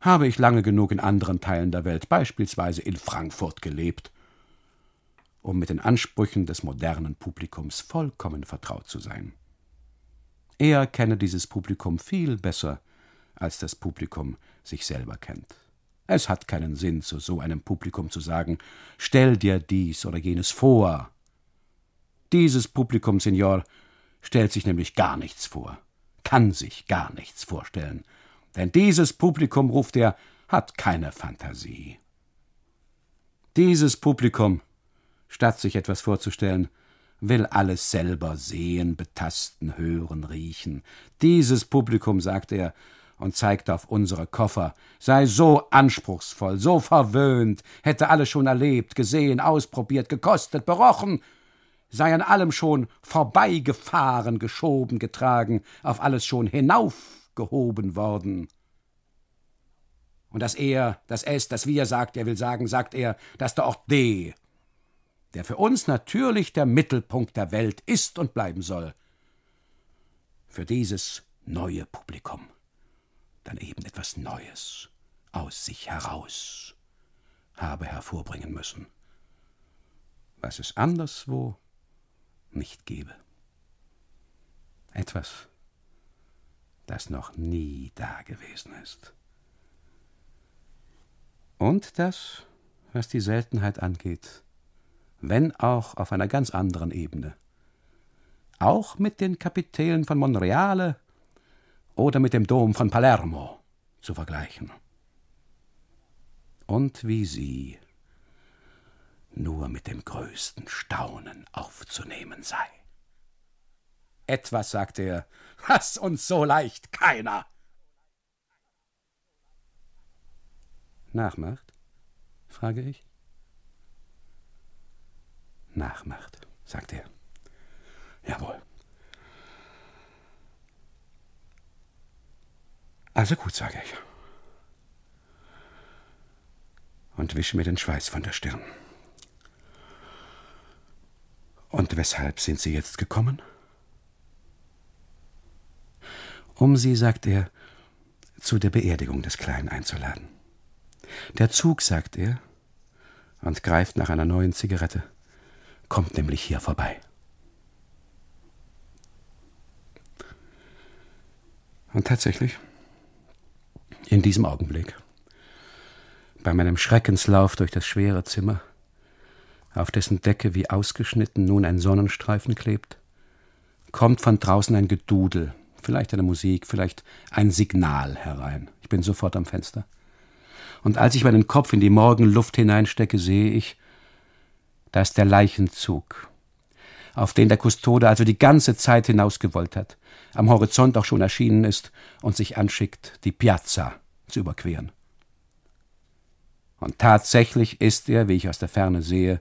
habe ich lange genug in anderen Teilen der Welt, beispielsweise in Frankfurt, gelebt, um mit den Ansprüchen des modernen Publikums vollkommen vertraut zu sein. Er kenne dieses Publikum viel besser, als das Publikum sich selber kennt. Es hat keinen Sinn, zu so einem Publikum zu sagen, stell dir dies oder jenes vor. Dieses Publikum, Signor, stellt sich nämlich gar nichts vor, kann sich gar nichts vorstellen, denn dieses Publikum, ruft er, hat keine Fantasie. Dieses Publikum, statt sich etwas vorzustellen, will alles selber sehen, betasten, hören, riechen. Dieses Publikum, sagt er, und zeigte auf unsere Koffer, sei so anspruchsvoll, so verwöhnt, hätte alles schon erlebt, gesehen, ausprobiert, gekostet, berochen, sei an allem schon vorbeigefahren, geschoben, getragen, auf alles schon hinaufgehoben worden. Und das Er, das Es, das Wir, sagt er, will sagen, sagt er, dass der Ort D, der für uns natürlich der Mittelpunkt der Welt ist und bleiben soll, für dieses neue Publikum dann eben etwas Neues aus sich heraus habe hervorbringen müssen, was es anderswo nicht gebe. Etwas, das noch nie dagewesen ist. Und das, was die Seltenheit angeht, wenn auch auf einer ganz anderen Ebene. Auch mit den Kapitellen von Monreale oder mit dem Dom von Palermo zu vergleichen. Und wie sie nur mit dem größten Staunen aufzunehmen sei. Etwas, sagte er, was uns so leicht keiner. Nachmacht? frage ich. Nachmacht, sagte er. Jawohl. Also gut, sage ich. Und wische mir den Schweiß von der Stirn. Und weshalb sind Sie jetzt gekommen? Um Sie, sagt er, zu der Beerdigung des Kleinen einzuladen. Der Zug, sagt er, und greift nach einer neuen Zigarette, kommt nämlich hier vorbei. Und tatsächlich, in diesem Augenblick, bei meinem Schreckenslauf durch das schwere Zimmer, auf dessen Decke wie ausgeschnitten nun ein Sonnenstreifen klebt, kommt von draußen ein Gedudel, vielleicht eine Musik, vielleicht ein Signal herein. Ich bin sofort am Fenster. Und als ich meinen Kopf in die Morgenluft hineinstecke, sehe ich, da ist der Leichenzug, auf den der Kustode also die ganze Zeit hinausgewollt hat, am Horizont auch schon erschienen ist und sich anschickt, die Piazza zu überqueren. Und tatsächlich ist er, wie ich aus der Ferne sehe,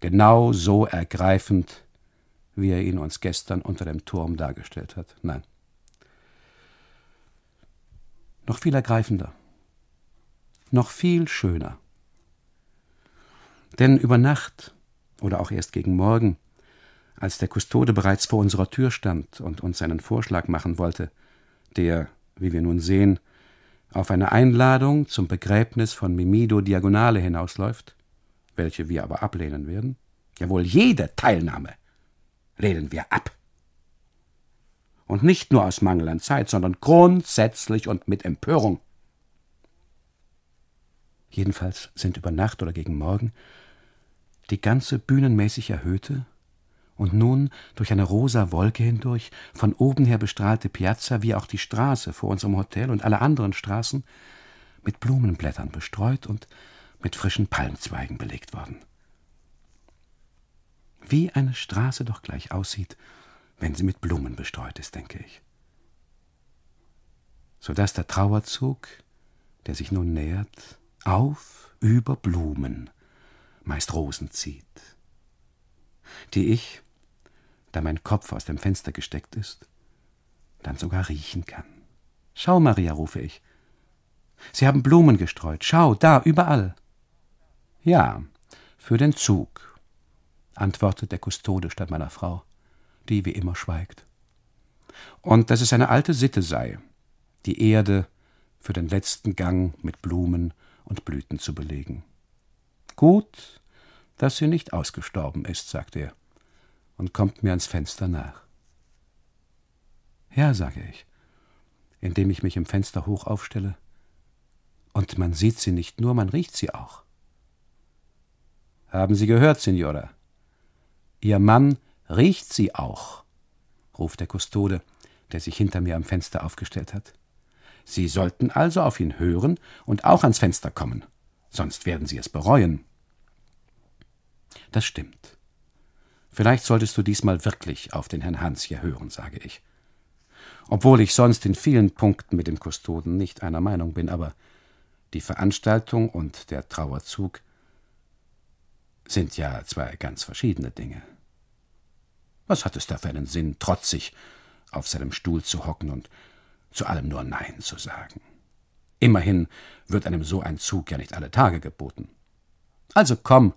genau so ergreifend, wie er ihn uns gestern unter dem Turm dargestellt hat. Nein. Noch viel ergreifender. Noch viel schöner. Denn über Nacht oder auch erst gegen Morgen, als der Kustode bereits vor unserer Tür stand und uns einen Vorschlag machen wollte, der, wie wir nun sehen, auf eine Einladung zum Begräbnis von Mimido Diagonale hinausläuft, welche wir aber ablehnen werden, jawohl jede Teilnahme lehnen wir ab. Und nicht nur aus Mangel an Zeit, sondern grundsätzlich und mit Empörung. Jedenfalls sind über Nacht oder gegen Morgen die ganze bühnenmäßig erhöhte und nun durch eine rosa Wolke hindurch von oben her bestrahlte Piazza wie auch die Straße vor unserem Hotel und alle anderen Straßen mit Blumenblättern bestreut und mit frischen Palmzweigen belegt worden. Wie eine Straße doch gleich aussieht, wenn sie mit Blumen bestreut ist, denke ich. So dass der Trauerzug, der sich nun nähert, auf über Blumen, meist Rosen zieht, die ich, da mein Kopf aus dem Fenster gesteckt ist, dann sogar riechen kann. Schau, Maria, rufe ich. Sie haben Blumen gestreut. Schau, da, überall. Ja, für den Zug, antwortet der Kustode statt meiner Frau, die wie immer schweigt. Und dass es eine alte Sitte sei, die Erde für den letzten Gang mit Blumen und Blüten zu belegen. Gut, dass sie nicht ausgestorben ist, sagt er und kommt mir ans Fenster nach. Ja, sage ich, indem ich mich im Fenster hoch aufstelle. Und man sieht sie nicht nur, man riecht sie auch. Haben Sie gehört, Signora? Ihr Mann riecht sie auch, ruft der Kustode, der sich hinter mir am Fenster aufgestellt hat. Sie sollten also auf ihn hören und auch ans Fenster kommen, sonst werden Sie es bereuen. Das stimmt. Vielleicht solltest du diesmal wirklich auf den Herrn Hans hier hören, sage ich. Obwohl ich sonst in vielen Punkten mit dem Kustoden nicht einer Meinung bin, aber die Veranstaltung und der Trauerzug sind ja zwei ganz verschiedene Dinge. Was hat es da für einen Sinn, trotzig auf seinem Stuhl zu hocken und zu allem nur Nein zu sagen? Immerhin wird einem so ein Zug ja nicht alle Tage geboten. Also komm,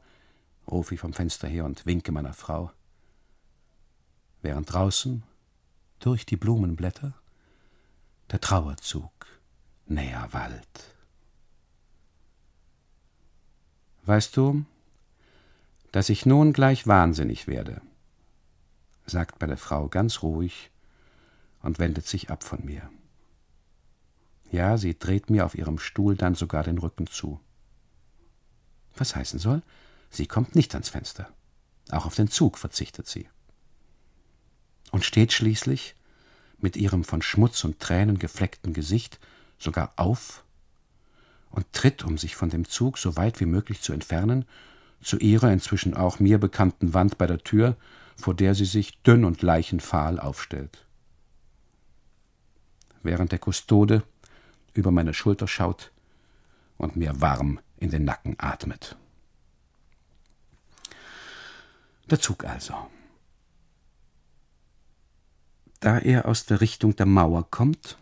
rufe ich vom Fenster her und winke meiner Frau, während draußen durch die Blumenblätter der Trauerzug näher wallt. Weißt du, dass ich nun gleich wahnsinnig werde, sagt meine Frau ganz ruhig und wendet sich ab von mir. Ja, sie dreht mir auf ihrem Stuhl dann sogar den Rücken zu. Was heißen soll, Sie kommt nicht ans Fenster. Auch auf den Zug verzichtet sie. Und steht schließlich mit ihrem von Schmutz und Tränen gefleckten Gesicht sogar auf und tritt, um sich von dem Zug so weit wie möglich zu entfernen, zu ihrer inzwischen auch mir bekannten Wand bei der Tür, vor der sie sich dünn und leichenfahl aufstellt. Während der Kustode über meine Schulter schaut und mir warm in den Nacken atmet. Der Zug also. Da er aus der Richtung der Mauer kommt,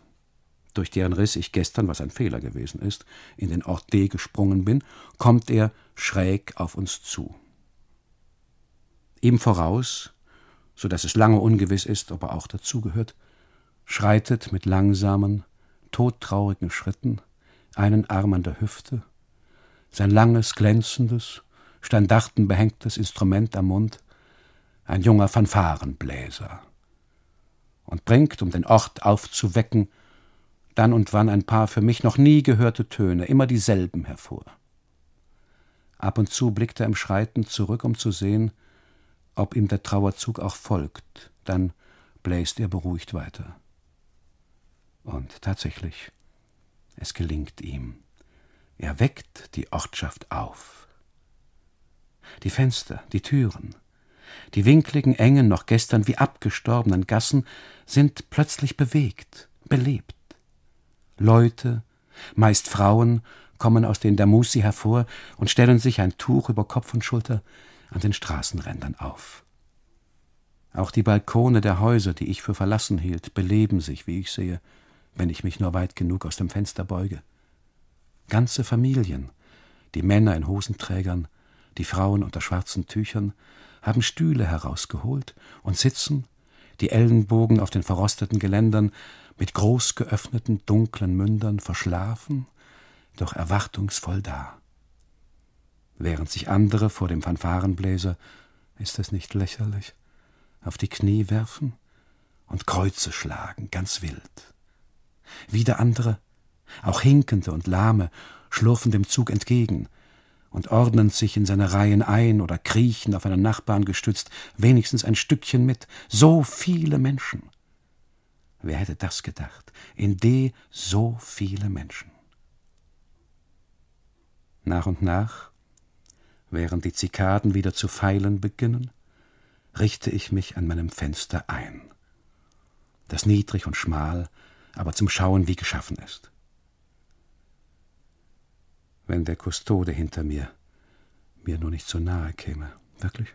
durch deren Riss ich gestern, was ein Fehler gewesen ist, in den Ort D gesprungen bin, kommt er schräg auf uns zu. Ihm voraus, so dass es lange ungewiss ist, ob er auch dazugehört, schreitet mit langsamen, todtraurigen Schritten, einen Arm an der Hüfte, sein langes, glänzendes, standartenbehängtes Instrument am Mund, ein junger Fanfarenbläser, und bringt, um den Ort aufzuwecken, dann und wann ein paar für mich noch nie gehörte Töne, immer dieselben hervor. Ab und zu blickt er im Schreiten zurück, um zu sehen, ob ihm der Trauerzug auch folgt, dann bläst er beruhigt weiter. Und tatsächlich, es gelingt ihm. Er weckt die Ortschaft auf die Fenster, die Türen. Die winkligen, engen, noch gestern wie abgestorbenen Gassen sind plötzlich bewegt, belebt. Leute, meist Frauen, kommen aus den Damusi hervor und stellen sich ein Tuch über Kopf und Schulter an den Straßenrändern auf. Auch die Balkone der Häuser, die ich für verlassen hielt, beleben sich, wie ich sehe, wenn ich mich nur weit genug aus dem Fenster beuge. Ganze Familien, die Männer in Hosenträgern, die Frauen unter schwarzen Tüchern, haben Stühle herausgeholt und sitzen, die Ellenbogen auf den verrosteten Geländern, mit groß geöffneten, dunklen Mündern verschlafen, doch erwartungsvoll da. Während sich andere vor dem Fanfarenbläser, ist es nicht lächerlich, auf die Knie werfen und Kreuze schlagen, ganz wild. Wieder andere, auch Hinkende und Lahme, schlurfen dem Zug entgegen, und ordnen sich in seine Reihen ein oder kriechen auf einen Nachbarn gestützt, wenigstens ein Stückchen mit. So viele Menschen. Wer hätte das gedacht? In D so viele Menschen. Nach und nach, während die Zikaden wieder zu feilen beginnen, richte ich mich an meinem Fenster ein, das niedrig und schmal, aber zum Schauen wie geschaffen ist wenn der Kustode hinter mir mir nur nicht so nahe käme. Wirklich?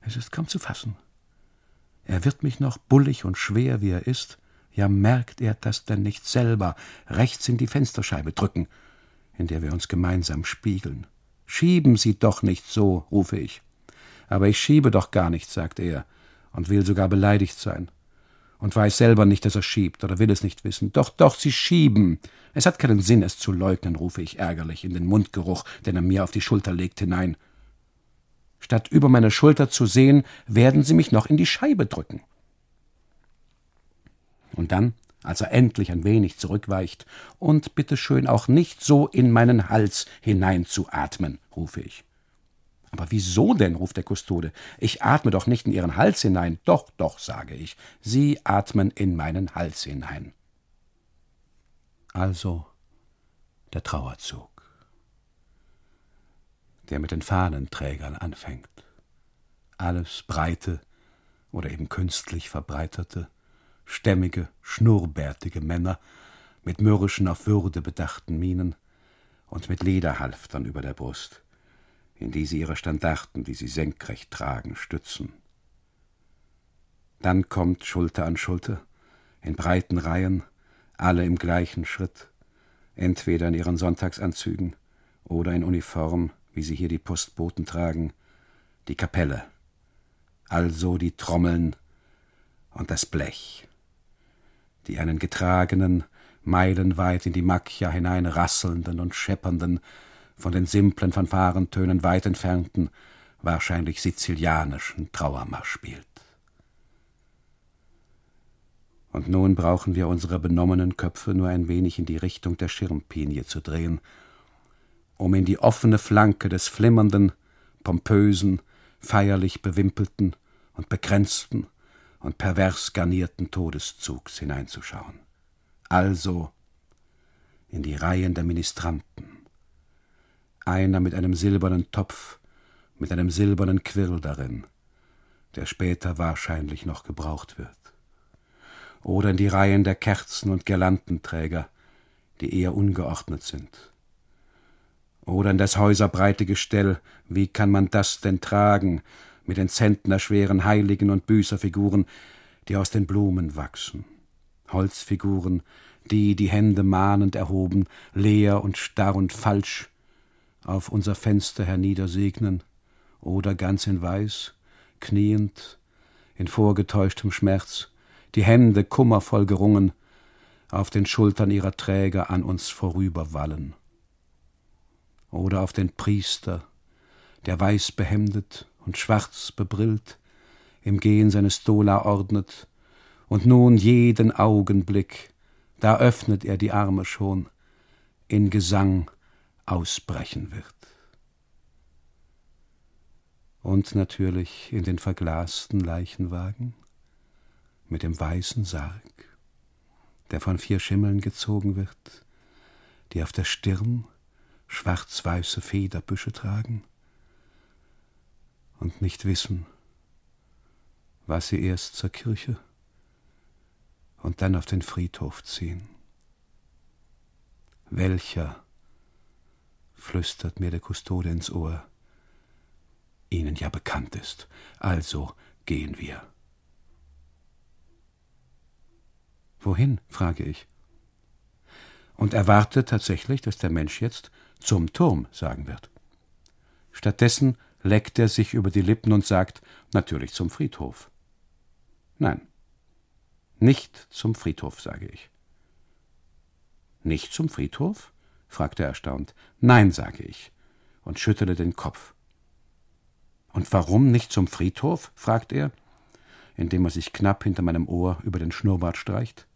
Es ist kaum zu fassen. Er wird mich noch bullig und schwer, wie er ist, ja merkt er das denn nicht selber, rechts in die Fensterscheibe drücken, in der wir uns gemeinsam spiegeln. Schieben Sie doch nicht so, rufe ich. Aber ich schiebe doch gar nicht, sagt er, und will sogar beleidigt sein. Und weiß selber nicht, dass er schiebt, oder will es nicht wissen. Doch, doch, Sie schieben. Es hat keinen Sinn, es zu leugnen, rufe ich ärgerlich in den Mundgeruch, den er mir auf die Schulter legt, hinein. Statt über meine Schulter zu sehen, werden Sie mich noch in die Scheibe drücken. Und dann, als er endlich ein wenig zurückweicht, und bitte schön auch nicht so in meinen Hals hineinzuatmen, rufe ich. Aber wieso denn? ruft der Kustode. Ich atme doch nicht in Ihren Hals hinein. Doch, doch, sage ich. Sie atmen in meinen Hals hinein. Also der Trauerzug, der mit den Fahnenträgern anfängt. Alles breite oder eben künstlich verbreiterte, stämmige, schnurrbärtige Männer mit mürrischen, auf Würde bedachten Mienen und mit Lederhalftern über der Brust in die sie ihre Standarten, die sie senkrecht tragen, stützen. Dann kommt Schulter an Schulter, in breiten Reihen, alle im gleichen Schritt, entweder in ihren Sonntagsanzügen oder in Uniform, wie sie hier die Postboten tragen, die Kapelle, also die Trommeln und das Blech, die einen getragenen, meilenweit in die Macchia hineinrasselnden und scheppernden, von den simplen Fanfarentönen weit entfernten, wahrscheinlich sizilianischen Trauermarsch spielt. Und nun brauchen wir unsere benommenen Köpfe nur ein wenig in die Richtung der Schirmpinie zu drehen, um in die offene Flanke des flimmernden, pompösen, feierlich bewimpelten und begrenzten und pervers garnierten Todeszugs hineinzuschauen. Also in die Reihen der Ministranten, einer mit einem silbernen Topf, mit einem silbernen Quirl darin, der später wahrscheinlich noch gebraucht wird. Oder in die Reihen der Kerzen und Girlandenträger, die eher ungeordnet sind. Oder in das häuserbreite Gestell, wie kann man das denn tragen, mit den zentnerschweren Heiligen und Büßerfiguren, die aus den Blumen wachsen. Holzfiguren, die die Hände mahnend erhoben, leer und starr und falsch, auf unser Fenster herniedersegnen, oder ganz in Weiß, kniend, in vorgetäuschtem Schmerz, die Hände kummervoll gerungen, auf den Schultern ihrer Träger an uns vorüberwallen. Oder auf den Priester, der weiß behemdet und schwarz bebrillt, im Gehen seine Stola ordnet, und nun jeden Augenblick, da öffnet er die Arme schon, in Gesang ausbrechen wird. Und natürlich in den verglasten Leichenwagen mit dem weißen Sarg, der von vier Schimmeln gezogen wird, die auf der Stirn schwarz-weiße Federbüsche tragen und nicht wissen, was sie erst zur Kirche und dann auf den Friedhof ziehen. Welcher flüstert mir der Kustode ins Ohr. Ihnen ja bekannt ist. Also gehen wir. Wohin? frage ich. Und erwarte tatsächlich, dass der Mensch jetzt zum Turm sagen wird. Stattdessen leckt er sich über die Lippen und sagt natürlich zum Friedhof. Nein, nicht zum Friedhof, sage ich. Nicht zum Friedhof? fragte er erstaunt. Nein, sage ich und schüttelte den Kopf. Und warum nicht zum Friedhof? fragt er, indem er sich knapp hinter meinem Ohr über den Schnurrbart streicht.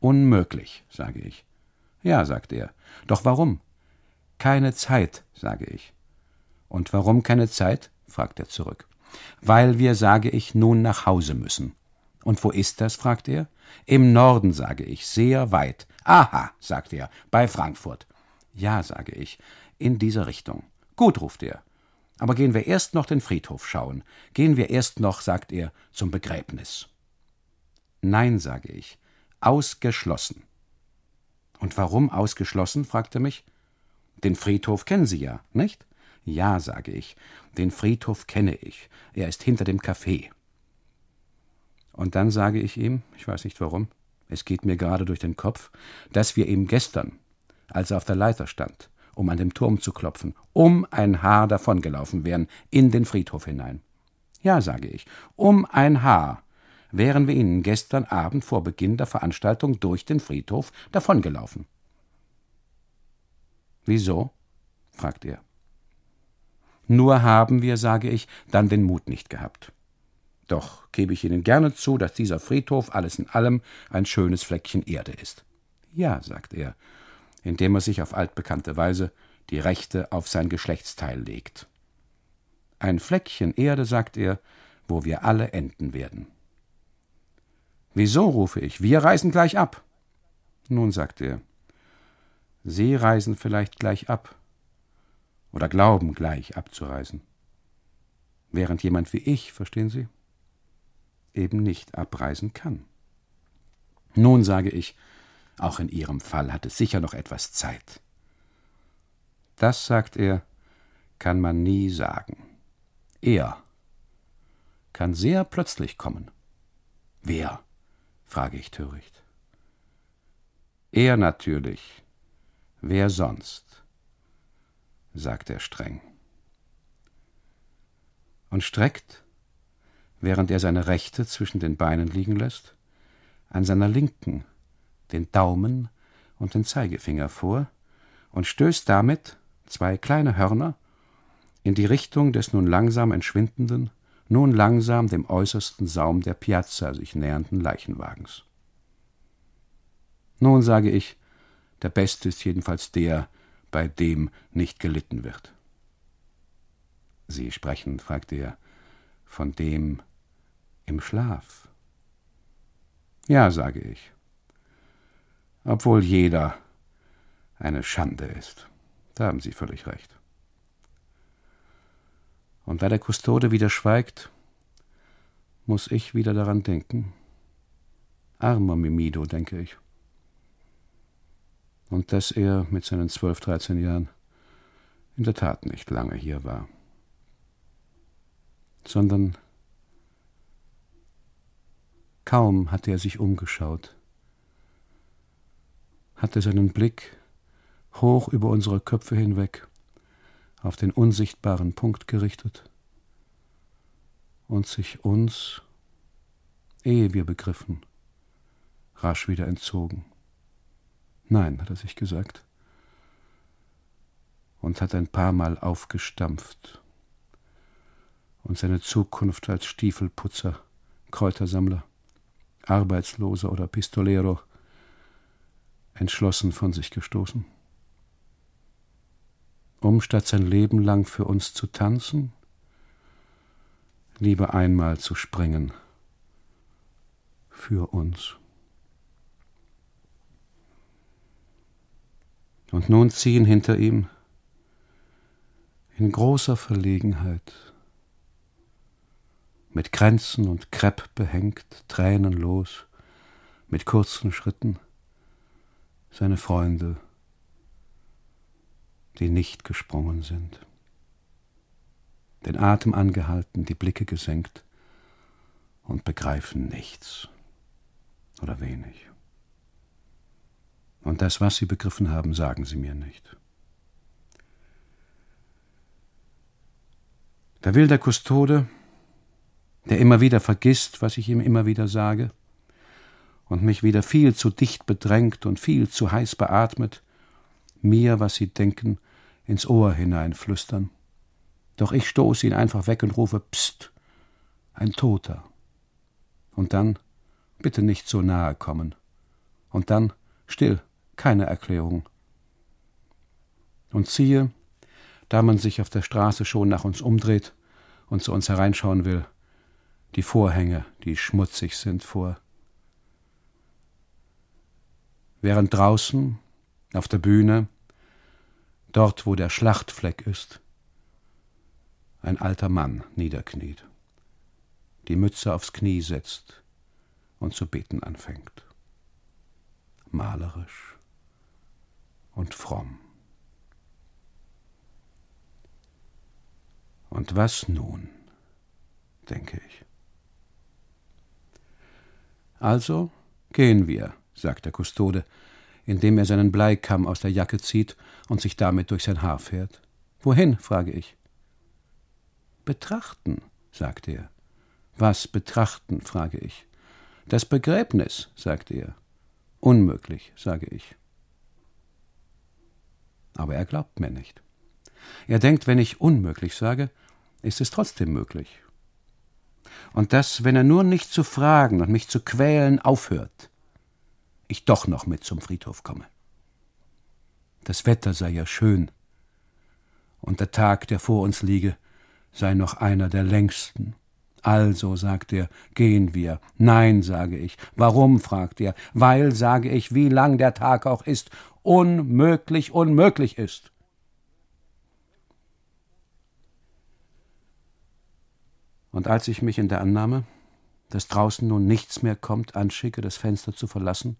Unmöglich, sage ich. Ja, sagt er. Doch warum? Keine Zeit, sage ich. Und warum keine Zeit? fragt er zurück. Weil wir, sage ich, nun nach Hause müssen. Und wo ist das? fragt er. Im Norden, sage ich, sehr weit. Aha, sagt er, bei Frankfurt. Ja, sage ich, in dieser Richtung. Gut, ruft er. Aber gehen wir erst noch den Friedhof schauen. Gehen wir erst noch, sagt er, zum Begräbnis. Nein, sage ich, ausgeschlossen. Und warum ausgeschlossen? fragt er mich. Den Friedhof kennen Sie ja, nicht? Ja, sage ich, den Friedhof kenne ich. Er ist hinter dem Café. Und dann sage ich ihm, ich weiß nicht warum, es geht mir gerade durch den Kopf, dass wir ihm gestern, als er auf der Leiter stand, um an dem Turm zu klopfen, um ein Haar davongelaufen wären, in den Friedhof hinein. Ja, sage ich, um ein Haar wären wir ihnen gestern Abend vor Beginn der Veranstaltung durch den Friedhof davongelaufen. Wieso? fragt er. Nur haben wir, sage ich, dann den Mut nicht gehabt. Doch gebe ich Ihnen gerne zu, dass dieser Friedhof alles in allem ein schönes Fleckchen Erde ist. Ja, sagt er, indem er sich auf altbekannte Weise die Rechte auf sein Geschlechtsteil legt. Ein Fleckchen Erde, sagt er, wo wir alle enden werden. Wieso, rufe ich, wir reisen gleich ab. Nun, sagt er, Sie reisen vielleicht gleich ab oder glauben gleich abzureisen, während jemand wie ich, verstehen Sie, eben nicht abreisen kann. Nun sage ich, auch in Ihrem Fall hat es sicher noch etwas Zeit. Das, sagt er, kann man nie sagen. Er kann sehr plötzlich kommen. Wer? frage ich töricht. Er natürlich. Wer sonst? Sagt er streng. Und streckt, während er seine rechte zwischen den Beinen liegen lässt, an seiner linken den Daumen und den Zeigefinger vor und stößt damit zwei kleine Hörner in die Richtung des nun langsam entschwindenden, nun langsam dem äußersten Saum der Piazza sich nähernden Leichenwagens. Nun sage ich, der Beste ist jedenfalls der, bei dem nicht gelitten wird. Sie sprechen, fragte er, von dem im Schlaf. Ja, sage ich, obwohl jeder eine Schande ist. Da haben Sie völlig recht. Und da der Kustode wieder schweigt, muss ich wieder daran denken. Armer Mimido, denke ich. Und dass er mit seinen zwölf, dreizehn Jahren in der Tat nicht lange hier war, sondern kaum hatte er sich umgeschaut, hatte seinen Blick hoch über unsere Köpfe hinweg auf den unsichtbaren Punkt gerichtet und sich uns, ehe wir begriffen, rasch wieder entzogen. Nein, hat er sich gesagt, und hat ein paar Mal aufgestampft und seine Zukunft als Stiefelputzer, Kräutersammler, Arbeitsloser oder Pistolero entschlossen von sich gestoßen. Um statt sein Leben lang für uns zu tanzen, lieber einmal zu springen für uns. Und nun ziehen hinter ihm in großer Verlegenheit, mit Kränzen und Krepp behängt, tränenlos, mit kurzen Schritten, seine Freunde, die nicht gesprungen sind, den Atem angehalten, die Blicke gesenkt und begreifen nichts oder wenig. Und das, was sie begriffen haben, sagen sie mir nicht. Da will der Kustode, der immer wieder vergisst, was ich ihm immer wieder sage, und mich wieder viel zu dicht bedrängt und viel zu heiß beatmet, mir, was sie denken, ins Ohr hineinflüstern. Doch ich stoße ihn einfach weg und rufe Psst, ein Toter. Und dann bitte nicht so nahe kommen. Und dann still, keine Erklärung. Und ziehe, da man sich auf der Straße schon nach uns umdreht und zu uns hereinschauen will, die Vorhänge, die schmutzig sind, vor während draußen auf der Bühne, dort wo der Schlachtfleck ist, ein alter Mann niederkniet, die Mütze aufs Knie setzt und zu beten anfängt. Malerisch und fromm. Und was nun, denke ich. Also gehen wir, sagt der Kustode, indem er seinen Bleikamm aus der Jacke zieht und sich damit durch sein Haar fährt. Wohin? frage ich. Betrachten, sagt er. Was betrachten? frage ich. Das Begräbnis, sagt er. Unmöglich, sage ich. Aber er glaubt mir nicht. Er denkt, wenn ich unmöglich sage, ist es trotzdem möglich. Und dass, wenn er nur nicht zu fragen und mich zu quälen aufhört, ich doch noch mit zum Friedhof komme. Das Wetter sei ja schön, und der Tag, der vor uns liege, sei noch einer der längsten. Also, sagt er, gehen wir. Nein, sage ich. Warum? fragt er. Weil, sage ich, wie lang der Tag auch ist, unmöglich, unmöglich ist. Und als ich mich in der Annahme, dass draußen nun nichts mehr kommt, anschicke, das Fenster zu verlassen,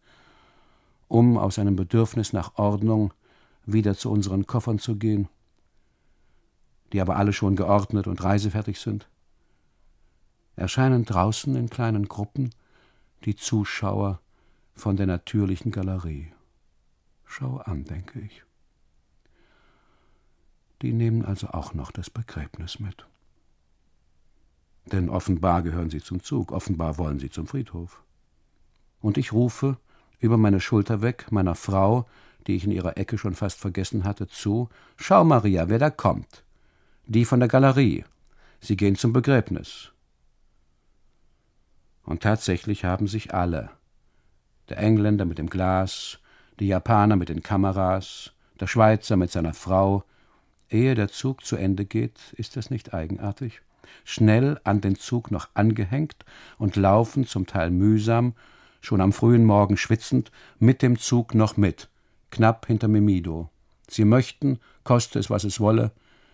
um aus einem Bedürfnis nach Ordnung wieder zu unseren Koffern zu gehen, die aber alle schon geordnet und reisefertig sind, erscheinen draußen in kleinen Gruppen die Zuschauer von der natürlichen Galerie. Schau an, denke ich. Die nehmen also auch noch das Begräbnis mit. Denn offenbar gehören sie zum Zug, offenbar wollen sie zum Friedhof. Und ich rufe, über meine Schulter weg, meiner Frau, die ich in ihrer Ecke schon fast vergessen hatte, zu Schau, Maria, wer da kommt. Die von der Galerie. Sie gehen zum Begräbnis. Und tatsächlich haben sich alle der Engländer mit dem Glas, die Japaner mit den Kameras, der Schweizer mit seiner Frau. Ehe der Zug zu Ende geht, ist das nicht eigenartig? Schnell an den Zug noch angehängt und laufen, zum Teil mühsam, schon am frühen Morgen schwitzend, mit dem Zug noch mit, knapp hinter Mimido. Sie möchten, koste es, was es wolle,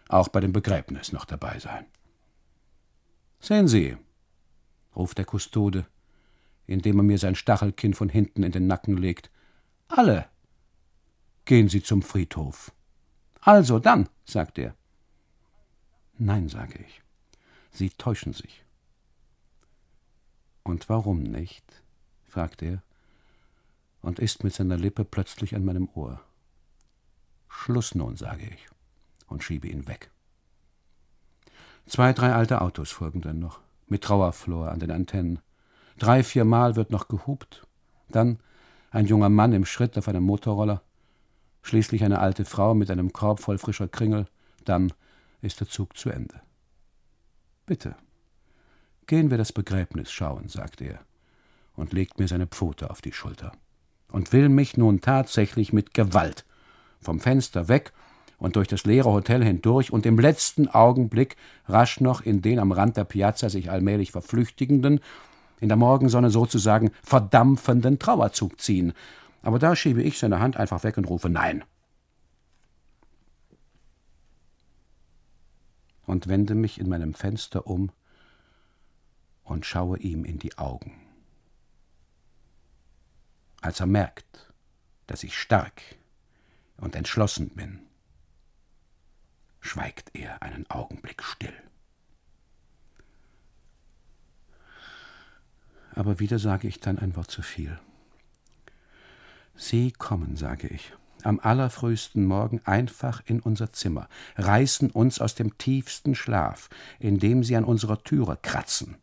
auch bei dem Begräbnis noch dabei sein. Sehen Sie, ruft der Kustode, indem er mir sein Stachelkinn von hinten in den Nacken legt, alle. Gehen Sie zum Friedhof. Also dann, sagt er. Nein, sage ich. Sie täuschen sich. Und warum nicht? fragt er und ist mit seiner Lippe plötzlich an meinem Ohr. Schluss nun, sage ich und schiebe ihn weg. Zwei, drei alte Autos folgen dann noch, mit Trauerflor an den Antennen. Drei, viermal wird noch gehupt. Dann ein junger Mann im Schritt auf einem Motorroller, schließlich eine alte Frau mit einem Korb voll frischer Kringel, dann ist der Zug zu Ende. Bitte, gehen wir das Begräbnis schauen, sagt er und legt mir seine Pfote auf die Schulter und will mich nun tatsächlich mit Gewalt vom Fenster weg und durch das leere Hotel hindurch und im letzten Augenblick rasch noch in den am Rand der Piazza sich allmählich verflüchtigenden in der Morgensonne sozusagen verdampfenden Trauerzug ziehen. Aber da schiebe ich seine Hand einfach weg und rufe Nein. Und wende mich in meinem Fenster um und schaue ihm in die Augen. Als er merkt, dass ich stark und entschlossen bin, schweigt er einen Augenblick still. Aber wieder sage ich dann ein Wort zu viel. Sie kommen, sage ich, am allerfrühsten Morgen einfach in unser Zimmer, reißen uns aus dem tiefsten Schlaf, indem sie an unserer Türe kratzen,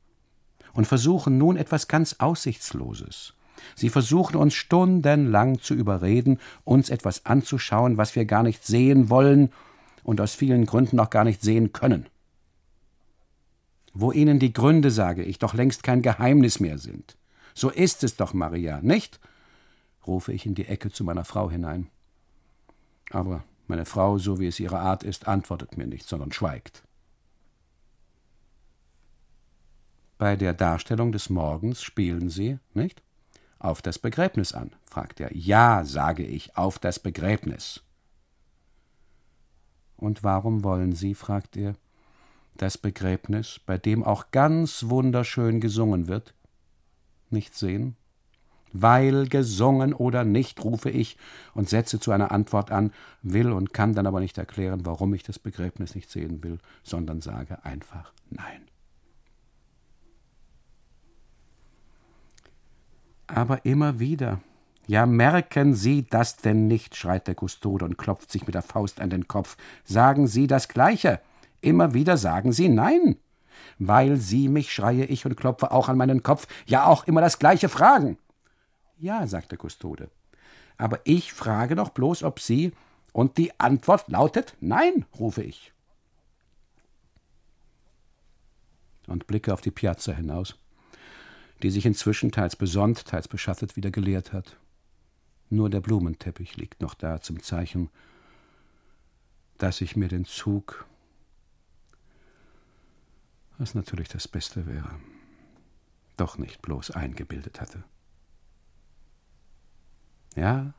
und versuchen nun etwas ganz Aussichtsloses. Sie versuchen uns stundenlang zu überreden, uns etwas anzuschauen, was wir gar nicht sehen wollen und aus vielen Gründen auch gar nicht sehen können wo ihnen die Gründe, sage ich, doch längst kein Geheimnis mehr sind. So ist es doch, Maria, nicht? rufe ich in die Ecke zu meiner Frau hinein. Aber meine Frau, so wie es ihre Art ist, antwortet mir nicht, sondern schweigt. Bei der Darstellung des Morgens spielen Sie, nicht? Auf das Begräbnis an, fragt er. Ja, sage ich, auf das Begräbnis. Und warum wollen Sie, fragt er, das Begräbnis, bei dem auch ganz wunderschön gesungen wird, nicht sehen? Weil gesungen oder nicht, rufe ich und setze zu einer Antwort an, will und kann dann aber nicht erklären, warum ich das Begräbnis nicht sehen will, sondern sage einfach Nein. Aber immer wieder. Ja, merken Sie das denn nicht, schreit der Kustode und klopft sich mit der Faust an den Kopf. Sagen Sie das Gleiche. Immer wieder sagen Sie Nein. Weil Sie mich, schreie ich und klopfe auch an meinen Kopf, ja auch immer das Gleiche fragen. Ja, sagt der Kustode. Aber ich frage doch bloß, ob Sie, und die Antwort lautet Nein, rufe ich. Und blicke auf die Piazza hinaus, die sich inzwischen teils besonnt, teils beschattet wieder geleert hat. Nur der Blumenteppich liegt noch da zum Zeichen, dass ich mir den Zug, was natürlich das Beste wäre, doch nicht bloß eingebildet hatte. Ja,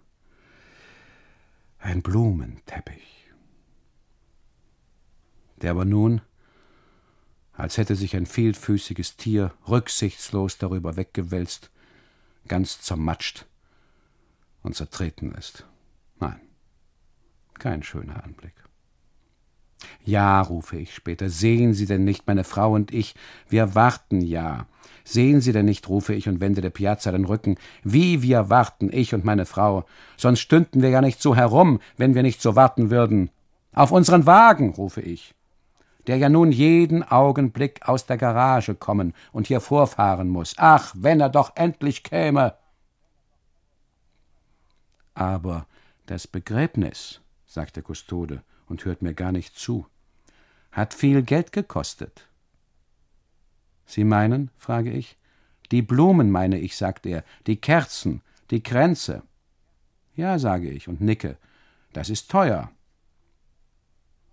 ein Blumenteppich, der aber nun, als hätte sich ein vielfüßiges Tier rücksichtslos darüber weggewälzt, ganz zermatscht und zertreten ist. Nein, kein schöner Anblick. Ja, rufe ich später, sehen Sie denn nicht, meine Frau und ich, wir warten ja. Sehen Sie denn nicht, rufe ich und wende der Piazza den Rücken, wie wir warten, ich und meine Frau. Sonst stünden wir ja nicht so herum, wenn wir nicht so warten würden. Auf unseren Wagen, rufe ich, der ja nun jeden Augenblick aus der Garage kommen und hier vorfahren muss. Ach, wenn er doch endlich käme. Aber das Begräbnis, sagt der Kustode und hört mir gar nicht zu, hat viel Geld gekostet. Sie meinen, frage ich. Die Blumen meine ich, sagt er, die Kerzen, die Kränze. Ja, sage ich und nicke. Das ist teuer.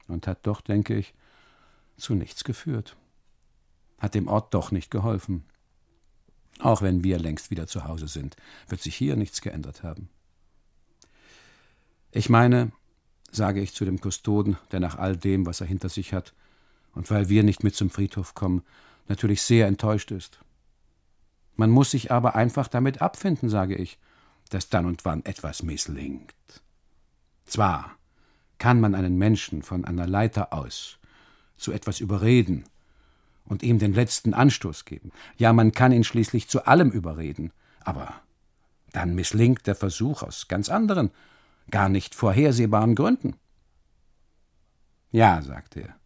Und hat doch, denke ich, zu nichts geführt. Hat dem Ort doch nicht geholfen. Auch wenn wir längst wieder zu Hause sind, wird sich hier nichts geändert haben. Ich meine, sage ich zu dem Kustoden, der nach all dem, was er hinter sich hat, und weil wir nicht mit zum Friedhof kommen, natürlich sehr enttäuscht ist. Man muss sich aber einfach damit abfinden, sage ich, dass dann und wann etwas misslingt. Zwar kann man einen Menschen von einer Leiter aus zu etwas überreden und ihm den letzten Anstoß geben. Ja, man kann ihn schließlich zu allem überreden, aber dann misslingt der Versuch aus ganz anderen, gar nicht vorhersehbaren Gründen. Ja, sagte er,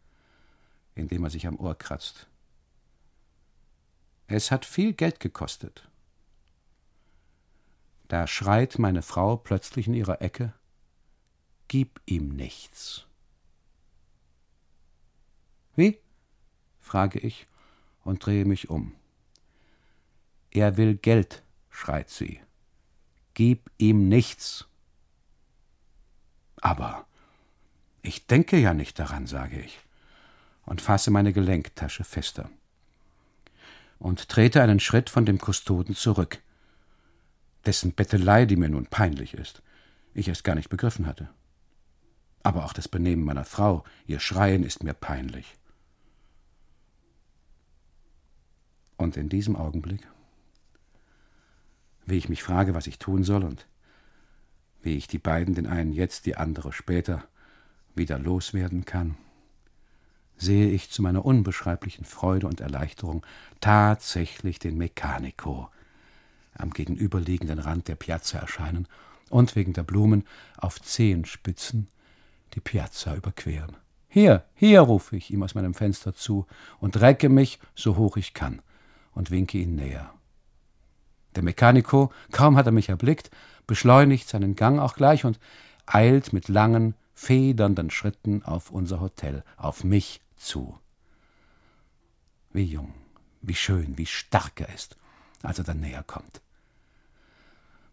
indem er sich am Ohr kratzt. Es hat viel Geld gekostet. Da schreit meine Frau plötzlich in ihrer Ecke Gib ihm nichts. Wie? frage ich und drehe mich um. Er will Geld, schreit sie. Gib ihm nichts. Aber ich denke ja nicht daran, sage ich und fasse meine Gelenktasche fester und trete einen Schritt von dem Kustoden zurück, dessen Bettelei, die mir nun peinlich ist, ich erst gar nicht begriffen hatte. Aber auch das Benehmen meiner Frau, ihr Schreien ist mir peinlich. Und in diesem Augenblick, wie ich mich frage, was ich tun soll und wie ich die beiden, den einen jetzt, die andere später, wieder loswerden kann, sehe ich zu meiner unbeschreiblichen Freude und Erleichterung tatsächlich den Mechanico am gegenüberliegenden Rand der Piazza erscheinen und wegen der Blumen auf Zehenspitzen die Piazza überqueren. Hier, hier, rufe ich ihm aus meinem Fenster zu und recke mich, so hoch ich kann, und winke ihn näher. Der Mechanico, kaum hat er mich erblickt, beschleunigt seinen Gang auch gleich und eilt mit langen, federnden Schritten auf unser Hotel, auf mich zu. Wie jung, wie schön, wie stark er ist, als er dann näher kommt.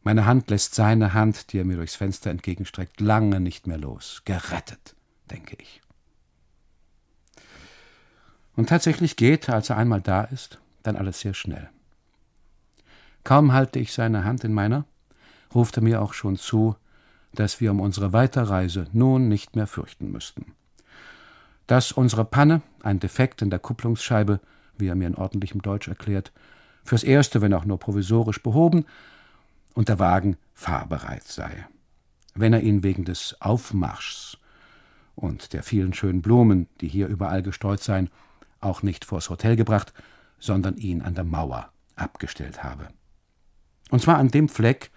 Meine Hand lässt seine Hand, die er mir durchs Fenster entgegenstreckt, lange nicht mehr los. Gerettet, denke ich. Und tatsächlich geht, als er einmal da ist, dann alles sehr schnell. Kaum halte ich seine Hand in meiner, ruft er mir auch schon zu, dass wir um unsere Weiterreise nun nicht mehr fürchten müssten. Dass unsere Panne, ein Defekt in der Kupplungsscheibe, wie er mir in ordentlichem Deutsch erklärt, fürs Erste, wenn auch nur provisorisch behoben, und der Wagen fahrbereit sei. Wenn er ihn wegen des Aufmarschs und der vielen schönen Blumen, die hier überall gestreut seien, auch nicht vors Hotel gebracht, sondern ihn an der Mauer abgestellt habe. Und zwar an dem Fleck,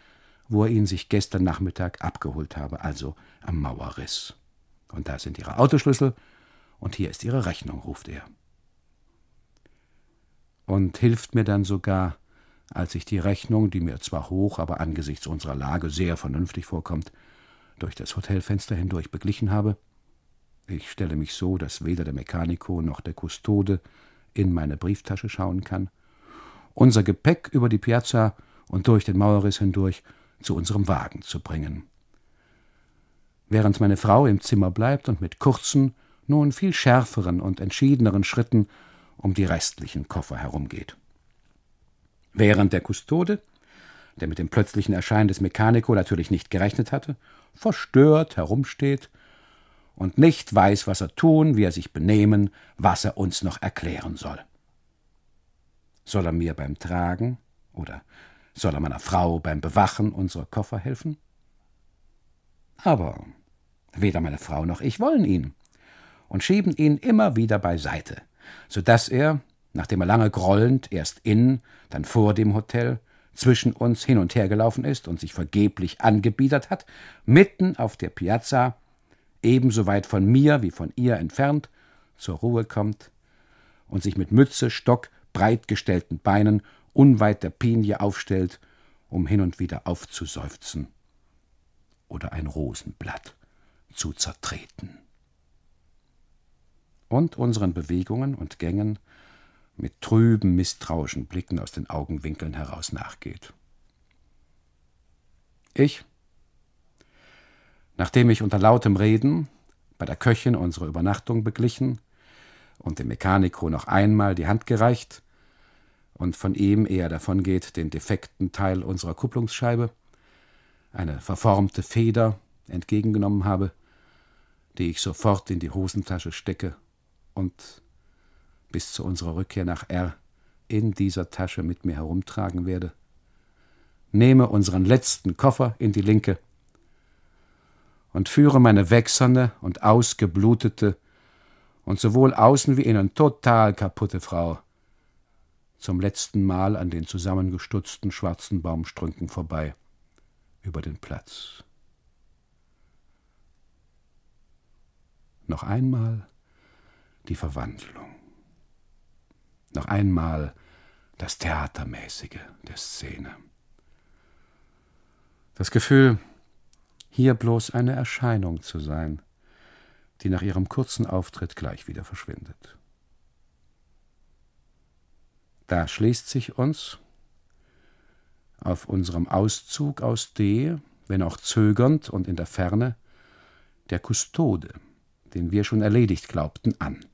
wo er ihn sich gestern Nachmittag abgeholt habe, also am Mauerriss. Und da sind Ihre Autoschlüssel und hier ist Ihre Rechnung, ruft er. Und hilft mir dann sogar, als ich die Rechnung, die mir zwar hoch, aber angesichts unserer Lage sehr vernünftig vorkommt, durch das Hotelfenster hindurch beglichen habe. Ich stelle mich so, dass weder der Mechaniko noch der Kustode in meine Brieftasche schauen kann. Unser Gepäck über die Piazza und durch den Mauerriss hindurch zu unserem Wagen zu bringen. Während meine Frau im Zimmer bleibt und mit kurzen, nun viel schärferen und entschiedeneren Schritten um die restlichen Koffer herumgeht. Während der Kustode, der mit dem plötzlichen Erscheinen des Mechaniko natürlich nicht gerechnet hatte, verstört herumsteht und nicht weiß, was er tun, wie er sich benehmen, was er uns noch erklären soll. Soll er mir beim Tragen oder soll er meiner Frau beim Bewachen unserer Koffer helfen? Aber weder meine Frau noch ich wollen ihn und schieben ihn immer wieder beiseite, so dass er, nachdem er lange grollend erst in, dann vor dem Hotel zwischen uns hin und her gelaufen ist und sich vergeblich angebiedert hat, mitten auf der Piazza, ebenso weit von mir wie von ihr entfernt, zur Ruhe kommt und sich mit Mütze, Stock, breitgestellten Beinen unweit der Pinie aufstellt, um hin und wieder aufzuseufzen oder ein Rosenblatt zu zertreten. Und unseren Bewegungen und Gängen mit trüben, misstrauischen Blicken aus den Augenwinkeln heraus nachgeht. Ich, nachdem ich unter lautem Reden bei der Köchin unsere Übernachtung beglichen und dem Mechaniko noch einmal die Hand gereicht, und von ihm, ehe er davongeht, den defekten Teil unserer Kupplungsscheibe, eine verformte Feder, entgegengenommen habe, die ich sofort in die Hosentasche stecke und bis zu unserer Rückkehr nach R in dieser Tasche mit mir herumtragen werde. Nehme unseren letzten Koffer in die linke und führe meine wächserne und ausgeblutete und sowohl außen wie innen total kaputte Frau zum letzten Mal an den zusammengestutzten schwarzen Baumstrünken vorbei, über den Platz. Noch einmal die Verwandlung. Noch einmal das Theatermäßige der Szene. Das Gefühl, hier bloß eine Erscheinung zu sein, die nach ihrem kurzen Auftritt gleich wieder verschwindet. Da schließt sich uns auf unserem Auszug aus D, wenn auch zögernd und in der Ferne, der Kustode, den wir schon erledigt glaubten, an.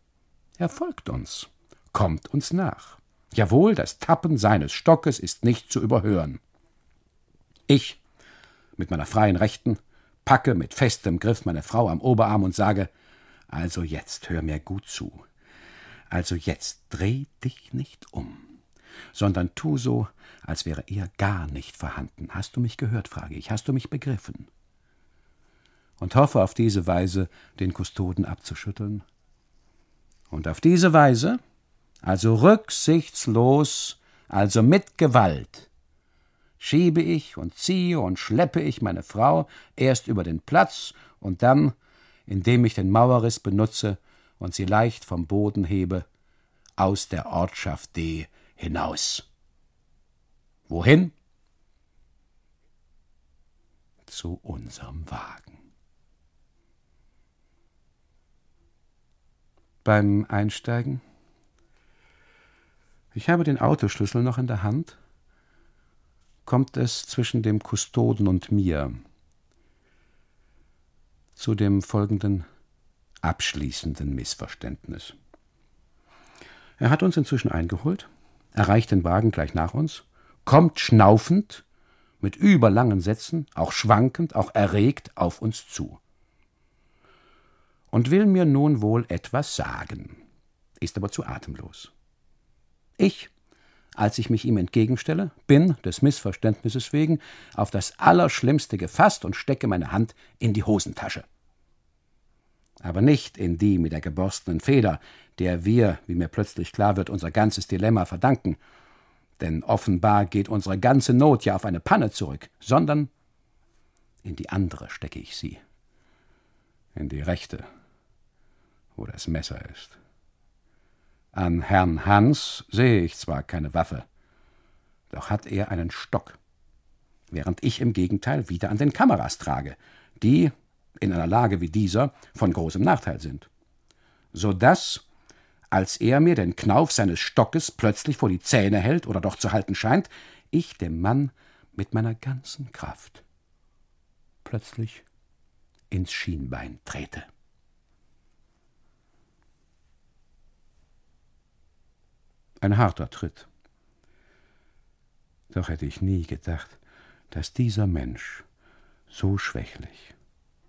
Er folgt uns, kommt uns nach. Jawohl, das Tappen seines Stockes ist nicht zu überhören. Ich, mit meiner freien Rechten, packe mit festem Griff meine Frau am Oberarm und sage, also jetzt hör mir gut zu. Also jetzt dreh dich nicht um sondern tu so, als wäre er gar nicht vorhanden. Hast du mich gehört, frage ich, hast du mich begriffen? Und hoffe auf diese Weise, den Kustoden abzuschütteln. Und auf diese Weise, also rücksichtslos, also mit Gewalt, schiebe ich und ziehe und schleppe ich meine Frau erst über den Platz und dann, indem ich den Mauerriss benutze und sie leicht vom Boden hebe, aus der Ortschaft D hinaus. Wohin? Zu unserem Wagen. Beim Einsteigen ich habe den Autoschlüssel noch in der Hand, kommt es zwischen dem Kustoden und mir zu dem folgenden abschließenden Missverständnis. Er hat uns inzwischen eingeholt, erreicht den Wagen gleich nach uns, kommt schnaufend, mit überlangen Sätzen, auch schwankend, auch erregt auf uns zu. Und will mir nun wohl etwas sagen, ist aber zu atemlos. Ich, als ich mich ihm entgegenstelle, bin, des Missverständnisses wegen, auf das Allerschlimmste gefasst und stecke meine Hand in die Hosentasche. Aber nicht in die mit der geborstenen Feder, der wir, wie mir plötzlich klar wird, unser ganzes Dilemma verdanken. denn offenbar geht unsere ganze Not ja auf eine Panne zurück, sondern in die andere stecke ich sie. In die rechte, wo das Messer ist. An Herrn Hans sehe ich zwar keine Waffe, doch hat er einen Stock, während ich im Gegenteil wieder an den Kameras trage, die, in einer Lage wie dieser, von großem Nachteil sind. So dass, als er mir den Knauf seines Stockes plötzlich vor die Zähne hält oder doch zu halten scheint, ich dem Mann mit meiner ganzen Kraft plötzlich ins Schienbein trete. Ein harter Tritt. Doch hätte ich nie gedacht, dass dieser Mensch so schwächlich,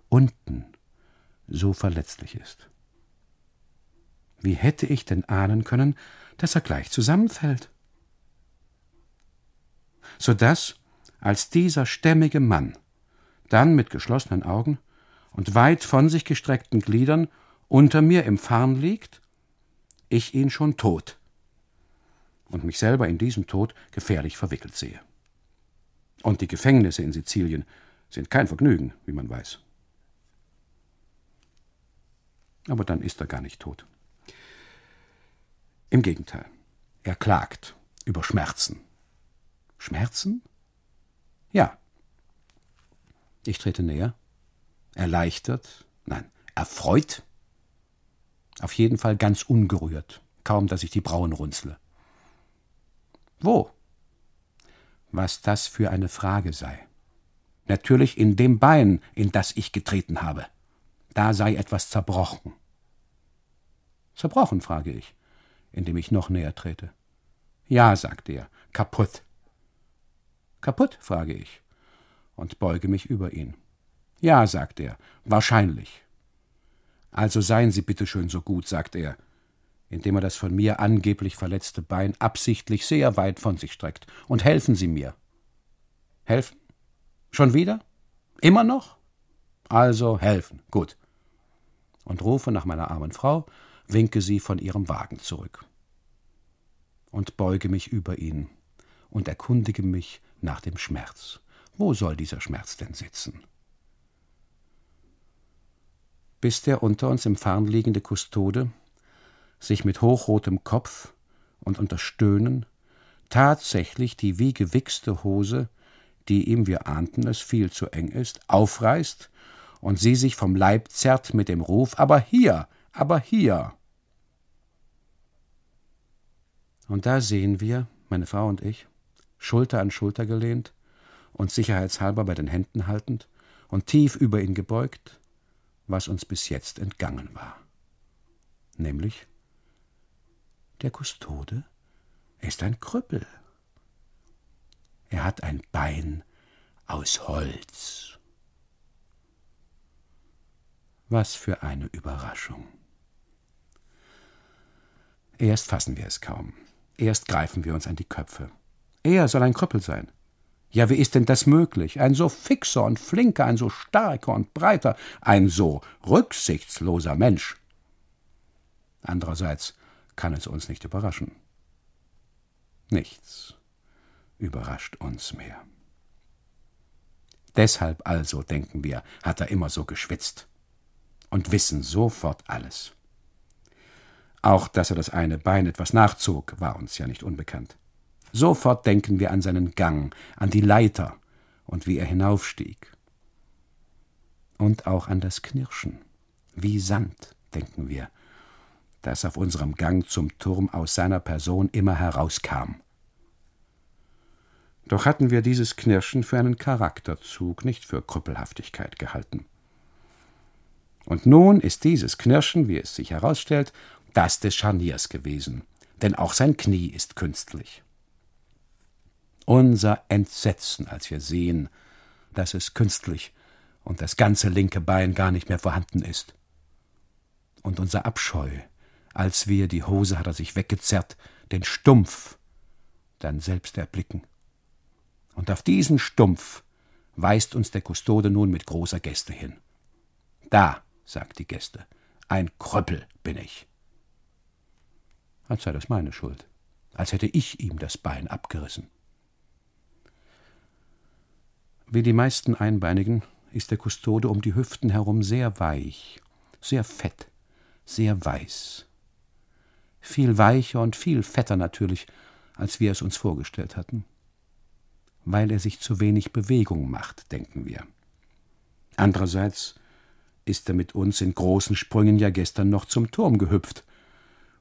unten so verletzlich ist. Wie hätte ich denn ahnen können, dass er gleich zusammenfällt? So dass, als dieser stämmige Mann dann mit geschlossenen Augen und weit von sich gestreckten Gliedern unter mir im Farn liegt, ich ihn schon tot und mich selber in diesem Tod gefährlich verwickelt sehe. Und die Gefängnisse in Sizilien sind kein Vergnügen, wie man weiß. Aber dann ist er gar nicht tot. Im Gegenteil, er klagt über Schmerzen. Schmerzen? Ja. Ich trete näher. Erleichtert? Nein, erfreut? Auf jeden Fall ganz ungerührt, kaum dass ich die Brauen runzle. Wo? Was das für eine Frage sei. Natürlich in dem Bein, in das ich getreten habe. Da sei etwas zerbrochen. Zerbrochen, frage ich, indem ich noch näher trete. Ja, sagt er, kaputt. Kaputt, frage ich und beuge mich über ihn. Ja, sagt er, wahrscheinlich. Also seien Sie bitte schön so gut, sagt er, indem er das von mir angeblich verletzte Bein absichtlich sehr weit von sich streckt, und helfen Sie mir. Helfen? Schon wieder? Immer noch? Also helfen, gut. Und rufe nach meiner armen Frau, winke sie von ihrem Wagen zurück. Und beuge mich über ihn und erkundige mich nach dem Schmerz. Wo soll dieser Schmerz denn sitzen? Bis der unter uns im Farn liegende Kustode sich mit hochrotem Kopf und unter Stöhnen tatsächlich die wie gewichste Hose, die ihm, wir ahnten es, viel zu eng ist, aufreißt und sie sich vom Leib zerrt mit dem Ruf Aber hier, aber hier. Und da sehen wir, meine Frau und ich, Schulter an Schulter gelehnt und sicherheitshalber bei den Händen haltend und tief über ihn gebeugt, was uns bis jetzt entgangen war. Nämlich der Kustode ist ein Krüppel. Er hat ein Bein aus Holz. Was für eine Überraschung. Erst fassen wir es kaum. Erst greifen wir uns an die Köpfe. Er soll ein Krüppel sein. Ja, wie ist denn das möglich? Ein so fixer und flinker, ein so starker und breiter, ein so rücksichtsloser Mensch. Andererseits kann es uns nicht überraschen. Nichts überrascht uns mehr. Deshalb also, denken wir, hat er immer so geschwitzt und wissen sofort alles. Auch, dass er das eine Bein etwas nachzog, war uns ja nicht unbekannt. Sofort denken wir an seinen Gang, an die Leiter und wie er hinaufstieg. Und auch an das Knirschen, wie Sand, denken wir, das auf unserem Gang zum Turm aus seiner Person immer herauskam. Doch hatten wir dieses Knirschen für einen Charakterzug, nicht für Krüppelhaftigkeit gehalten. Und nun ist dieses Knirschen, wie es sich herausstellt, das des Scharniers gewesen, denn auch sein Knie ist künstlich. Unser Entsetzen, als wir sehen, dass es künstlich und das ganze linke Bein gar nicht mehr vorhanden ist. Und unser Abscheu, als wir, die Hose hat er sich weggezerrt, den Stumpf dann selbst erblicken. Und auf diesen Stumpf weist uns der Kustode nun mit großer Gäste hin. Da, sagt die Gäste, ein Kröppel bin ich. Als sei das meine Schuld. als hätte ich ihm das Bein abgerissen. Wie die meisten Einbeinigen ist der Kustode um die Hüften herum sehr weich, sehr fett, sehr weiß. Viel weicher und viel fetter natürlich, als wir es uns vorgestellt hatten. Weil er sich zu wenig Bewegung macht, denken wir. Andererseits ist er mit uns in großen Sprüngen ja gestern noch zum Turm gehüpft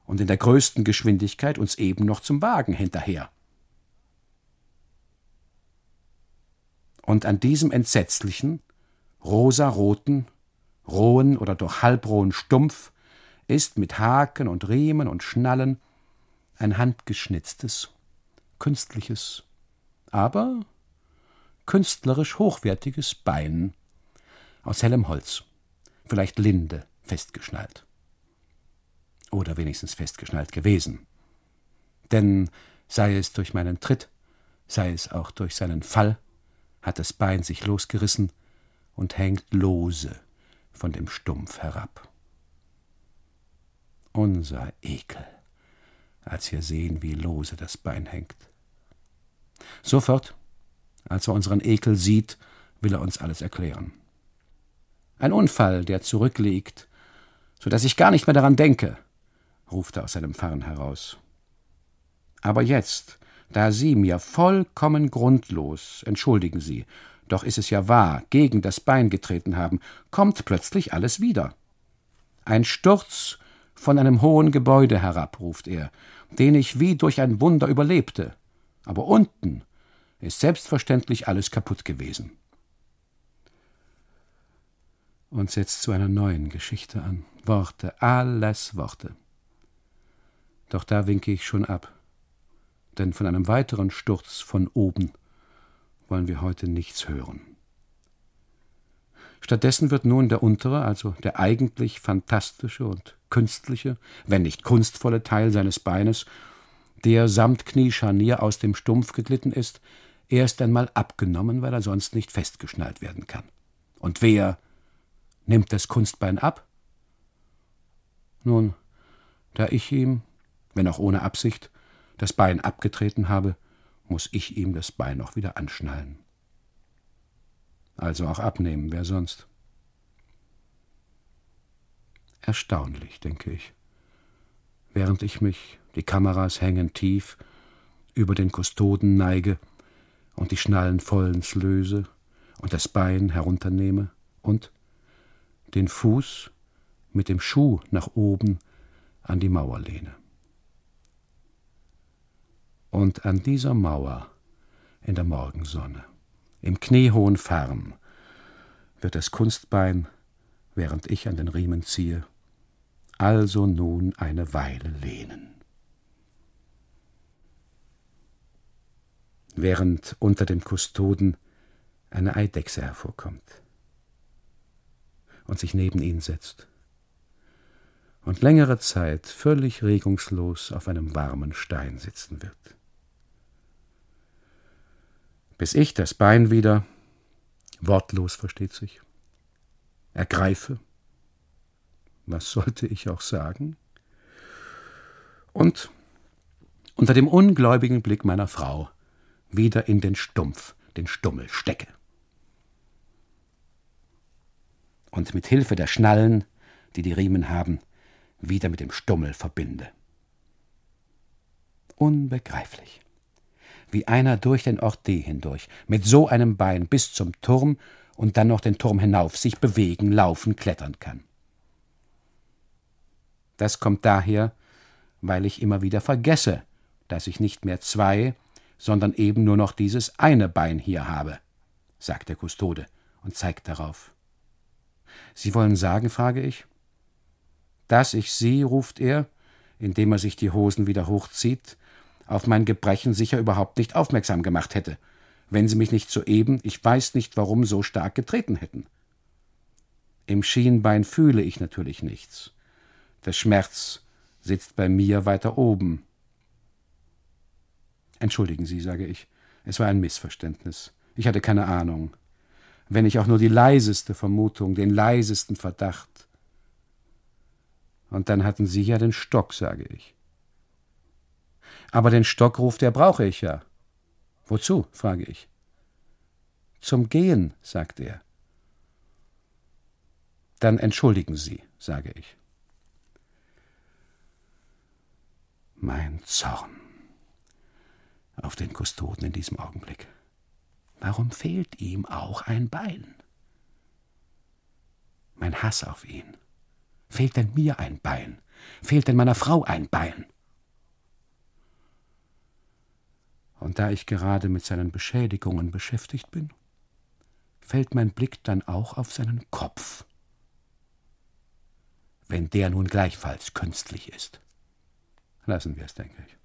und in der größten Geschwindigkeit uns eben noch zum Wagen hinterher. Und an diesem entsetzlichen, rosaroten, rohen oder doch halbrohen Stumpf ist mit Haken und Riemen und Schnallen ein handgeschnitztes, künstliches, aber künstlerisch hochwertiges Bein aus hellem Holz, vielleicht Linde, festgeschnallt. Oder wenigstens festgeschnallt gewesen. Denn sei es durch meinen Tritt, sei es auch durch seinen Fall, hat das Bein sich losgerissen und hängt lose von dem Stumpf herab. Unser Ekel, als wir sehen, wie lose das Bein hängt. Sofort, als er unseren Ekel sieht, will er uns alles erklären. Ein Unfall, der zurückliegt, so dass ich gar nicht mehr daran denke, ruft er aus seinem Farn heraus. Aber jetzt, da Sie mir vollkommen grundlos, entschuldigen Sie, doch ist es ja wahr, gegen das Bein getreten haben, kommt plötzlich alles wieder. Ein Sturz von einem hohen Gebäude herab, ruft er, den ich wie durch ein Wunder überlebte. Aber unten ist selbstverständlich alles kaputt gewesen. Und setzt zu einer neuen Geschichte an. Worte, alles Worte. Doch da winke ich schon ab, denn von einem weiteren Sturz von oben wollen wir heute nichts hören. Stattdessen wird nun der untere, also der eigentlich fantastische und künstliche, wenn nicht kunstvolle Teil seines Beines, der samt Kniescharnier aus dem Stumpf geglitten ist, erst einmal abgenommen, weil er sonst nicht festgeschnallt werden kann. Und wer nimmt das Kunstbein ab? Nun, da ich ihm, wenn auch ohne Absicht, das Bein abgetreten habe, muss ich ihm das Bein noch wieder anschnallen. Also auch abnehmen, wer sonst? Erstaunlich, denke ich. Während ich mich, die Kameras hängen tief, über den Kustoden neige und die Schnallen vollends löse und das Bein herunternehme und den Fuß mit dem Schuh nach oben an die Mauer lehne. Und an dieser Mauer, in der Morgensonne, im kniehohen Farn, wird das Kunstbein, während ich an den Riemen ziehe, also nun eine Weile lehnen. Während unter dem Kustoden eine Eidechse hervorkommt und sich neben ihn setzt und längere Zeit völlig regungslos auf einem warmen Stein sitzen wird bis ich das Bein wieder, wortlos versteht sich, ergreife, was sollte ich auch sagen, und unter dem ungläubigen Blick meiner Frau wieder in den Stumpf, den Stummel stecke. Und mit Hilfe der Schnallen, die die Riemen haben, wieder mit dem Stummel verbinde. Unbegreiflich wie einer durch den Ort D hindurch, mit so einem Bein bis zum Turm und dann noch den Turm hinauf sich bewegen, laufen, klettern kann. Das kommt daher, weil ich immer wieder vergesse, dass ich nicht mehr zwei, sondern eben nur noch dieses eine Bein hier habe, sagt der Kustode und zeigt darauf. Sie wollen sagen, frage ich. Dass ich Sie, ruft er, indem er sich die Hosen wieder hochzieht, auf mein Gebrechen sicher überhaupt nicht aufmerksam gemacht hätte, wenn sie mich nicht soeben, ich weiß nicht warum, so stark getreten hätten. Im Schienbein fühle ich natürlich nichts. Der Schmerz sitzt bei mir weiter oben. Entschuldigen Sie, sage ich, es war ein Missverständnis. Ich hatte keine Ahnung. Wenn ich auch nur die leiseste Vermutung, den leisesten Verdacht. Und dann hatten Sie ja den Stock, sage ich. Aber den Stock ruft er, brauche ich ja. Wozu? frage ich. Zum Gehen, sagt er. Dann entschuldigen Sie, sage ich. Mein Zorn auf den Kustoden in diesem Augenblick. Warum fehlt ihm auch ein Bein? Mein Hass auf ihn. Fehlt denn mir ein Bein? Fehlt denn meiner Frau ein Bein? Und da ich gerade mit seinen Beschädigungen beschäftigt bin, fällt mein Blick dann auch auf seinen Kopf, wenn der nun gleichfalls künstlich ist. Lassen wir es, denke ich.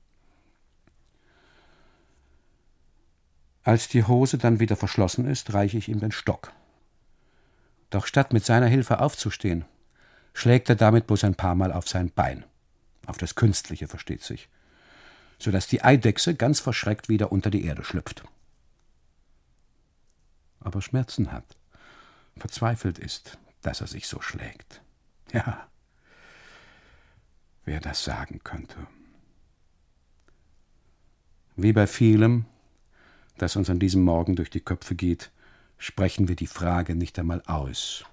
Als die Hose dann wieder verschlossen ist, reiche ich ihm den Stock. Doch statt mit seiner Hilfe aufzustehen, schlägt er damit bloß ein paar Mal auf sein Bein. Auf das Künstliche, versteht sich. So dass die Eidechse ganz verschreckt wieder unter die Erde schlüpft. Aber Schmerzen hat, verzweifelt ist, dass er sich so schlägt. Ja, wer das sagen könnte. Wie bei vielem, das uns an diesem Morgen durch die Köpfe geht, sprechen wir die Frage nicht einmal aus,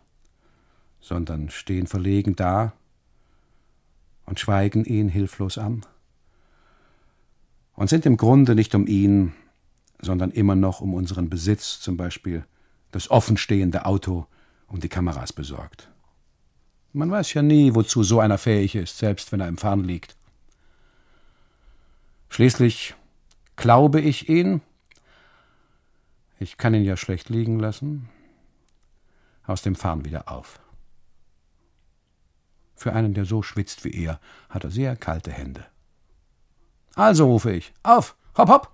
sondern stehen verlegen da und schweigen ihn hilflos an und sind im Grunde nicht um ihn, sondern immer noch um unseren Besitz, zum Beispiel das offenstehende Auto, um die Kameras besorgt. Man weiß ja nie, wozu so einer fähig ist, selbst wenn er im Fahren liegt. Schließlich glaube ich ihn, ich kann ihn ja schlecht liegen lassen, aus dem Fahren wieder auf. Für einen, der so schwitzt wie er, hat er sehr kalte Hände. Also rufe ich, auf, hopp, hopp,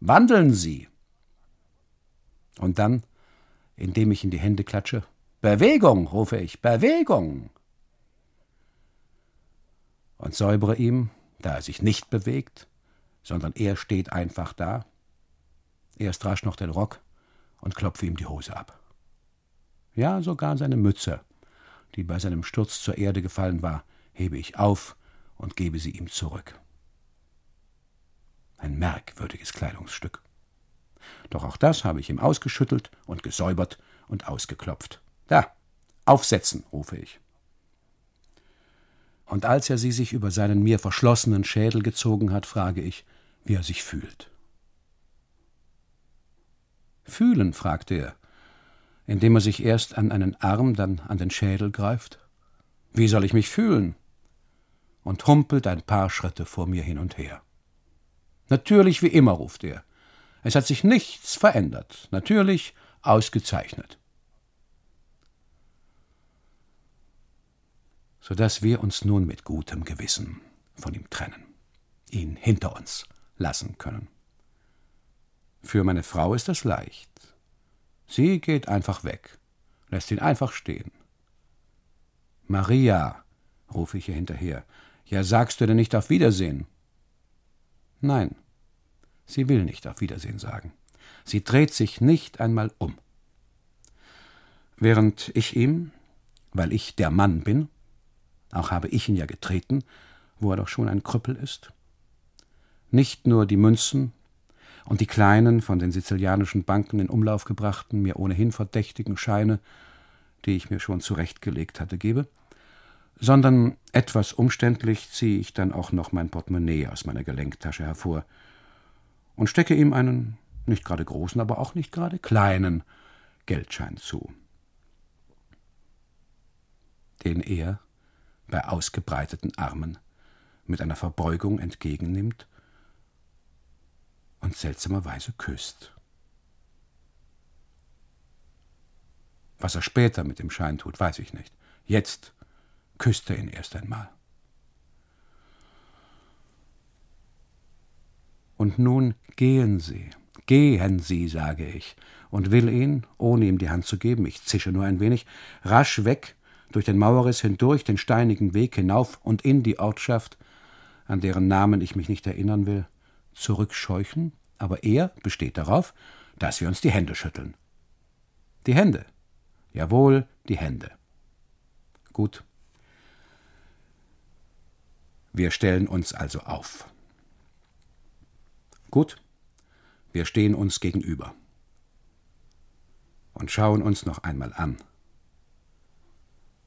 wandeln Sie. Und dann, indem ich in die Hände klatsche, Bewegung, rufe ich, Bewegung. Und säubere ihm, da er sich nicht bewegt, sondern er steht einfach da, erst rasch noch den Rock und klopfe ihm die Hose ab. Ja, sogar seine Mütze, die bei seinem Sturz zur Erde gefallen war, hebe ich auf und gebe sie ihm zurück. Ein merkwürdiges Kleidungsstück. Doch auch das habe ich ihm ausgeschüttelt und gesäubert und ausgeklopft. Da, aufsetzen, rufe ich. Und als er sie sich über seinen mir verschlossenen Schädel gezogen hat, frage ich, wie er sich fühlt. Fühlen? fragte er, indem er sich erst an einen Arm, dann an den Schädel greift. Wie soll ich mich fühlen? Und humpelt ein paar Schritte vor mir hin und her. Natürlich wie immer, ruft er. Es hat sich nichts verändert. Natürlich ausgezeichnet. Sodass wir uns nun mit gutem Gewissen von ihm trennen, ihn hinter uns lassen können. Für meine Frau ist das leicht. Sie geht einfach weg, lässt ihn einfach stehen. Maria, rufe ich ihr hinterher, ja sagst du denn nicht auf Wiedersehen? Nein, sie will nicht auf Wiedersehen sagen. Sie dreht sich nicht einmal um. Während ich ihm, weil ich der Mann bin, auch habe ich ihn ja getreten, wo er doch schon ein Krüppel ist, nicht nur die Münzen und die kleinen, von den sizilianischen Banken in Umlauf gebrachten, mir ohnehin verdächtigen Scheine, die ich mir schon zurechtgelegt hatte, gebe, sondern etwas umständlich ziehe ich dann auch noch mein Portemonnaie aus meiner Gelenktasche hervor und stecke ihm einen nicht gerade großen, aber auch nicht gerade kleinen Geldschein zu, den er bei ausgebreiteten Armen mit einer Verbeugung entgegennimmt und seltsamerweise küsst. Was er später mit dem Schein tut, weiß ich nicht. Jetzt küsst er ihn erst einmal. Und nun gehen Sie, gehen Sie, sage ich, und will ihn, ohne ihm die Hand zu geben, ich zische nur ein wenig, rasch weg, durch den Mauerriss hindurch, den steinigen Weg hinauf und in die Ortschaft, an deren Namen ich mich nicht erinnern will, zurückscheuchen, aber er besteht darauf, dass wir uns die Hände schütteln. Die Hände. Jawohl, die Hände. Gut. Wir stellen uns also auf. Gut, wir stehen uns gegenüber und schauen uns noch einmal an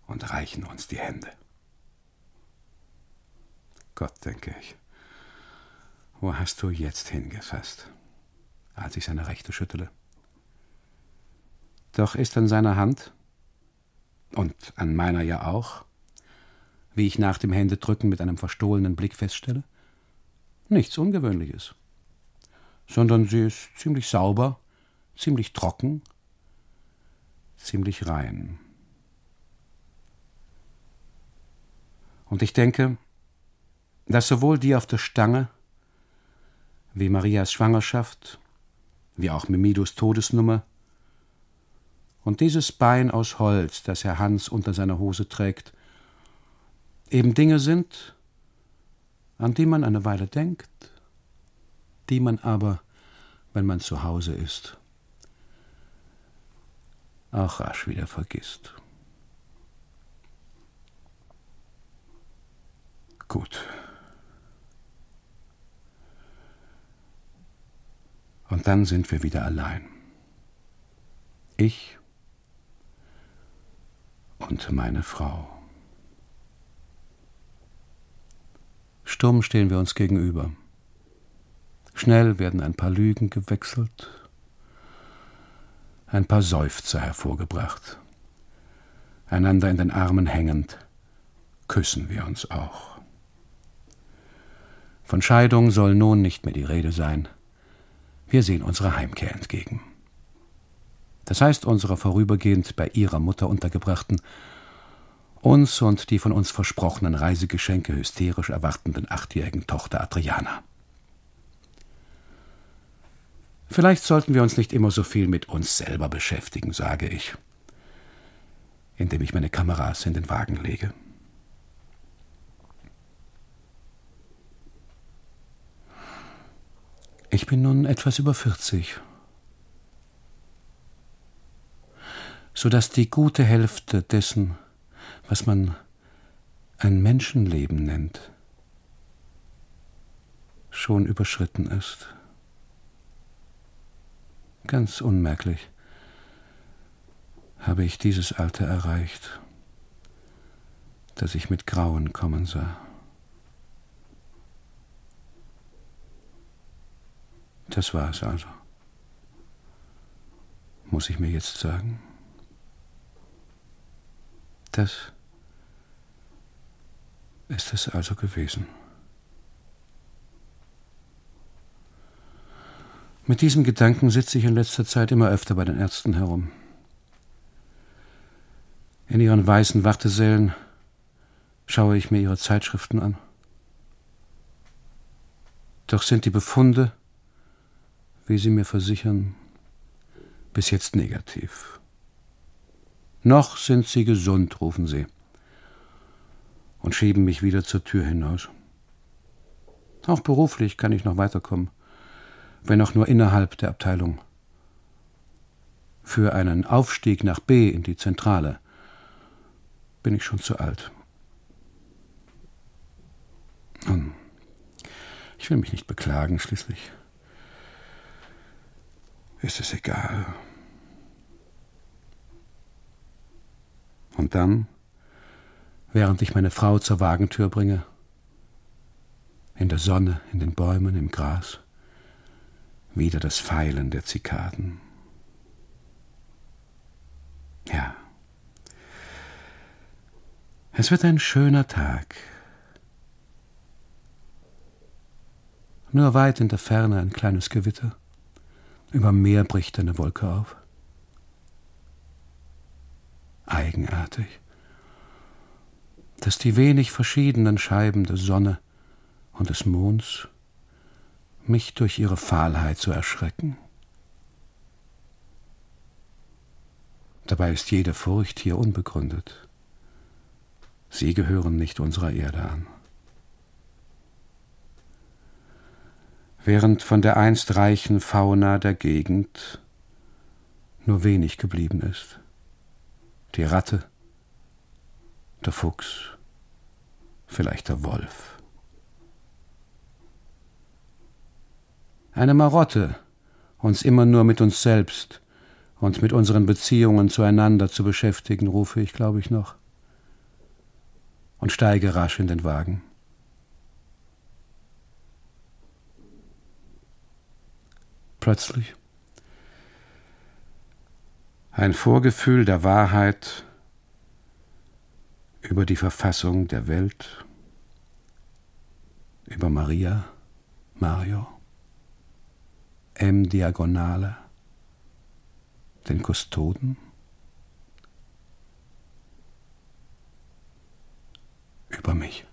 und reichen uns die Hände. Gott, denke ich, wo hast du jetzt hingefasst, als ich seine Rechte schüttele? Doch ist an seiner Hand, und an meiner ja auch, wie ich nach dem Händedrücken mit einem verstohlenen Blick feststelle, nichts Ungewöhnliches, sondern sie ist ziemlich sauber, ziemlich trocken, ziemlich rein. Und ich denke, dass sowohl die auf der Stange wie Marias Schwangerschaft, wie auch Mimidos Todesnummer und dieses Bein aus Holz, das Herr Hans unter seiner Hose trägt, eben Dinge sind, an die man eine Weile denkt, die man aber, wenn man zu Hause ist, auch rasch wieder vergisst. Gut. Und dann sind wir wieder allein. Ich und meine Frau. Stumm stehen wir uns gegenüber. Schnell werden ein paar Lügen gewechselt, ein paar Seufzer hervorgebracht. Einander in den Armen hängend, küssen wir uns auch. Von Scheidung soll nun nicht mehr die Rede sein. Wir sehen unserer Heimkehr entgegen. Das heißt unserer vorübergehend bei ihrer Mutter untergebrachten, uns und die von uns versprochenen Reisegeschenke hysterisch erwartenden achtjährigen Tochter Adriana. Vielleicht sollten wir uns nicht immer so viel mit uns selber beschäftigen, sage ich, indem ich meine Kameras in den Wagen lege. Ich bin nun etwas über 40, so dass die gute Hälfte dessen, was man ein Menschenleben nennt, schon überschritten ist. Ganz unmerklich habe ich dieses Alter erreicht, das ich mit Grauen kommen sah. Das war es also. Muss ich mir jetzt sagen? Das ist es also gewesen. Mit diesem Gedanken sitze ich in letzter Zeit immer öfter bei den Ärzten herum. In ihren weißen Wartesälen schaue ich mir ihre Zeitschriften an. Doch sind die Befunde, wie sie mir versichern, bis jetzt negativ. Noch sind sie gesund, rufen sie und schieben mich wieder zur Tür hinaus. Auch beruflich kann ich noch weiterkommen wenn auch nur innerhalb der Abteilung. Für einen Aufstieg nach B in die Zentrale bin ich schon zu alt. Hm. Ich will mich nicht beklagen, schließlich ist es egal. Und dann, während ich meine Frau zur Wagentür bringe, in der Sonne, in den Bäumen, im Gras, wieder das Pfeilen der Zikaden. Ja. Es wird ein schöner Tag. Nur weit in der Ferne ein kleines Gewitter. Über Meer bricht eine Wolke auf. Eigenartig, dass die wenig verschiedenen Scheiben der Sonne und des Monds mich durch ihre Fahlheit zu erschrecken. Dabei ist jede Furcht hier unbegründet. Sie gehören nicht unserer Erde an. Während von der einst reichen Fauna der Gegend nur wenig geblieben ist. Die Ratte, der Fuchs, vielleicht der Wolf. Eine Marotte, uns immer nur mit uns selbst und mit unseren Beziehungen zueinander zu beschäftigen, rufe ich, glaube ich, noch. Und steige rasch in den Wagen. Plötzlich ein Vorgefühl der Wahrheit über die Verfassung der Welt, über Maria, Mario, M Diagonale, den Kustoden, über mich.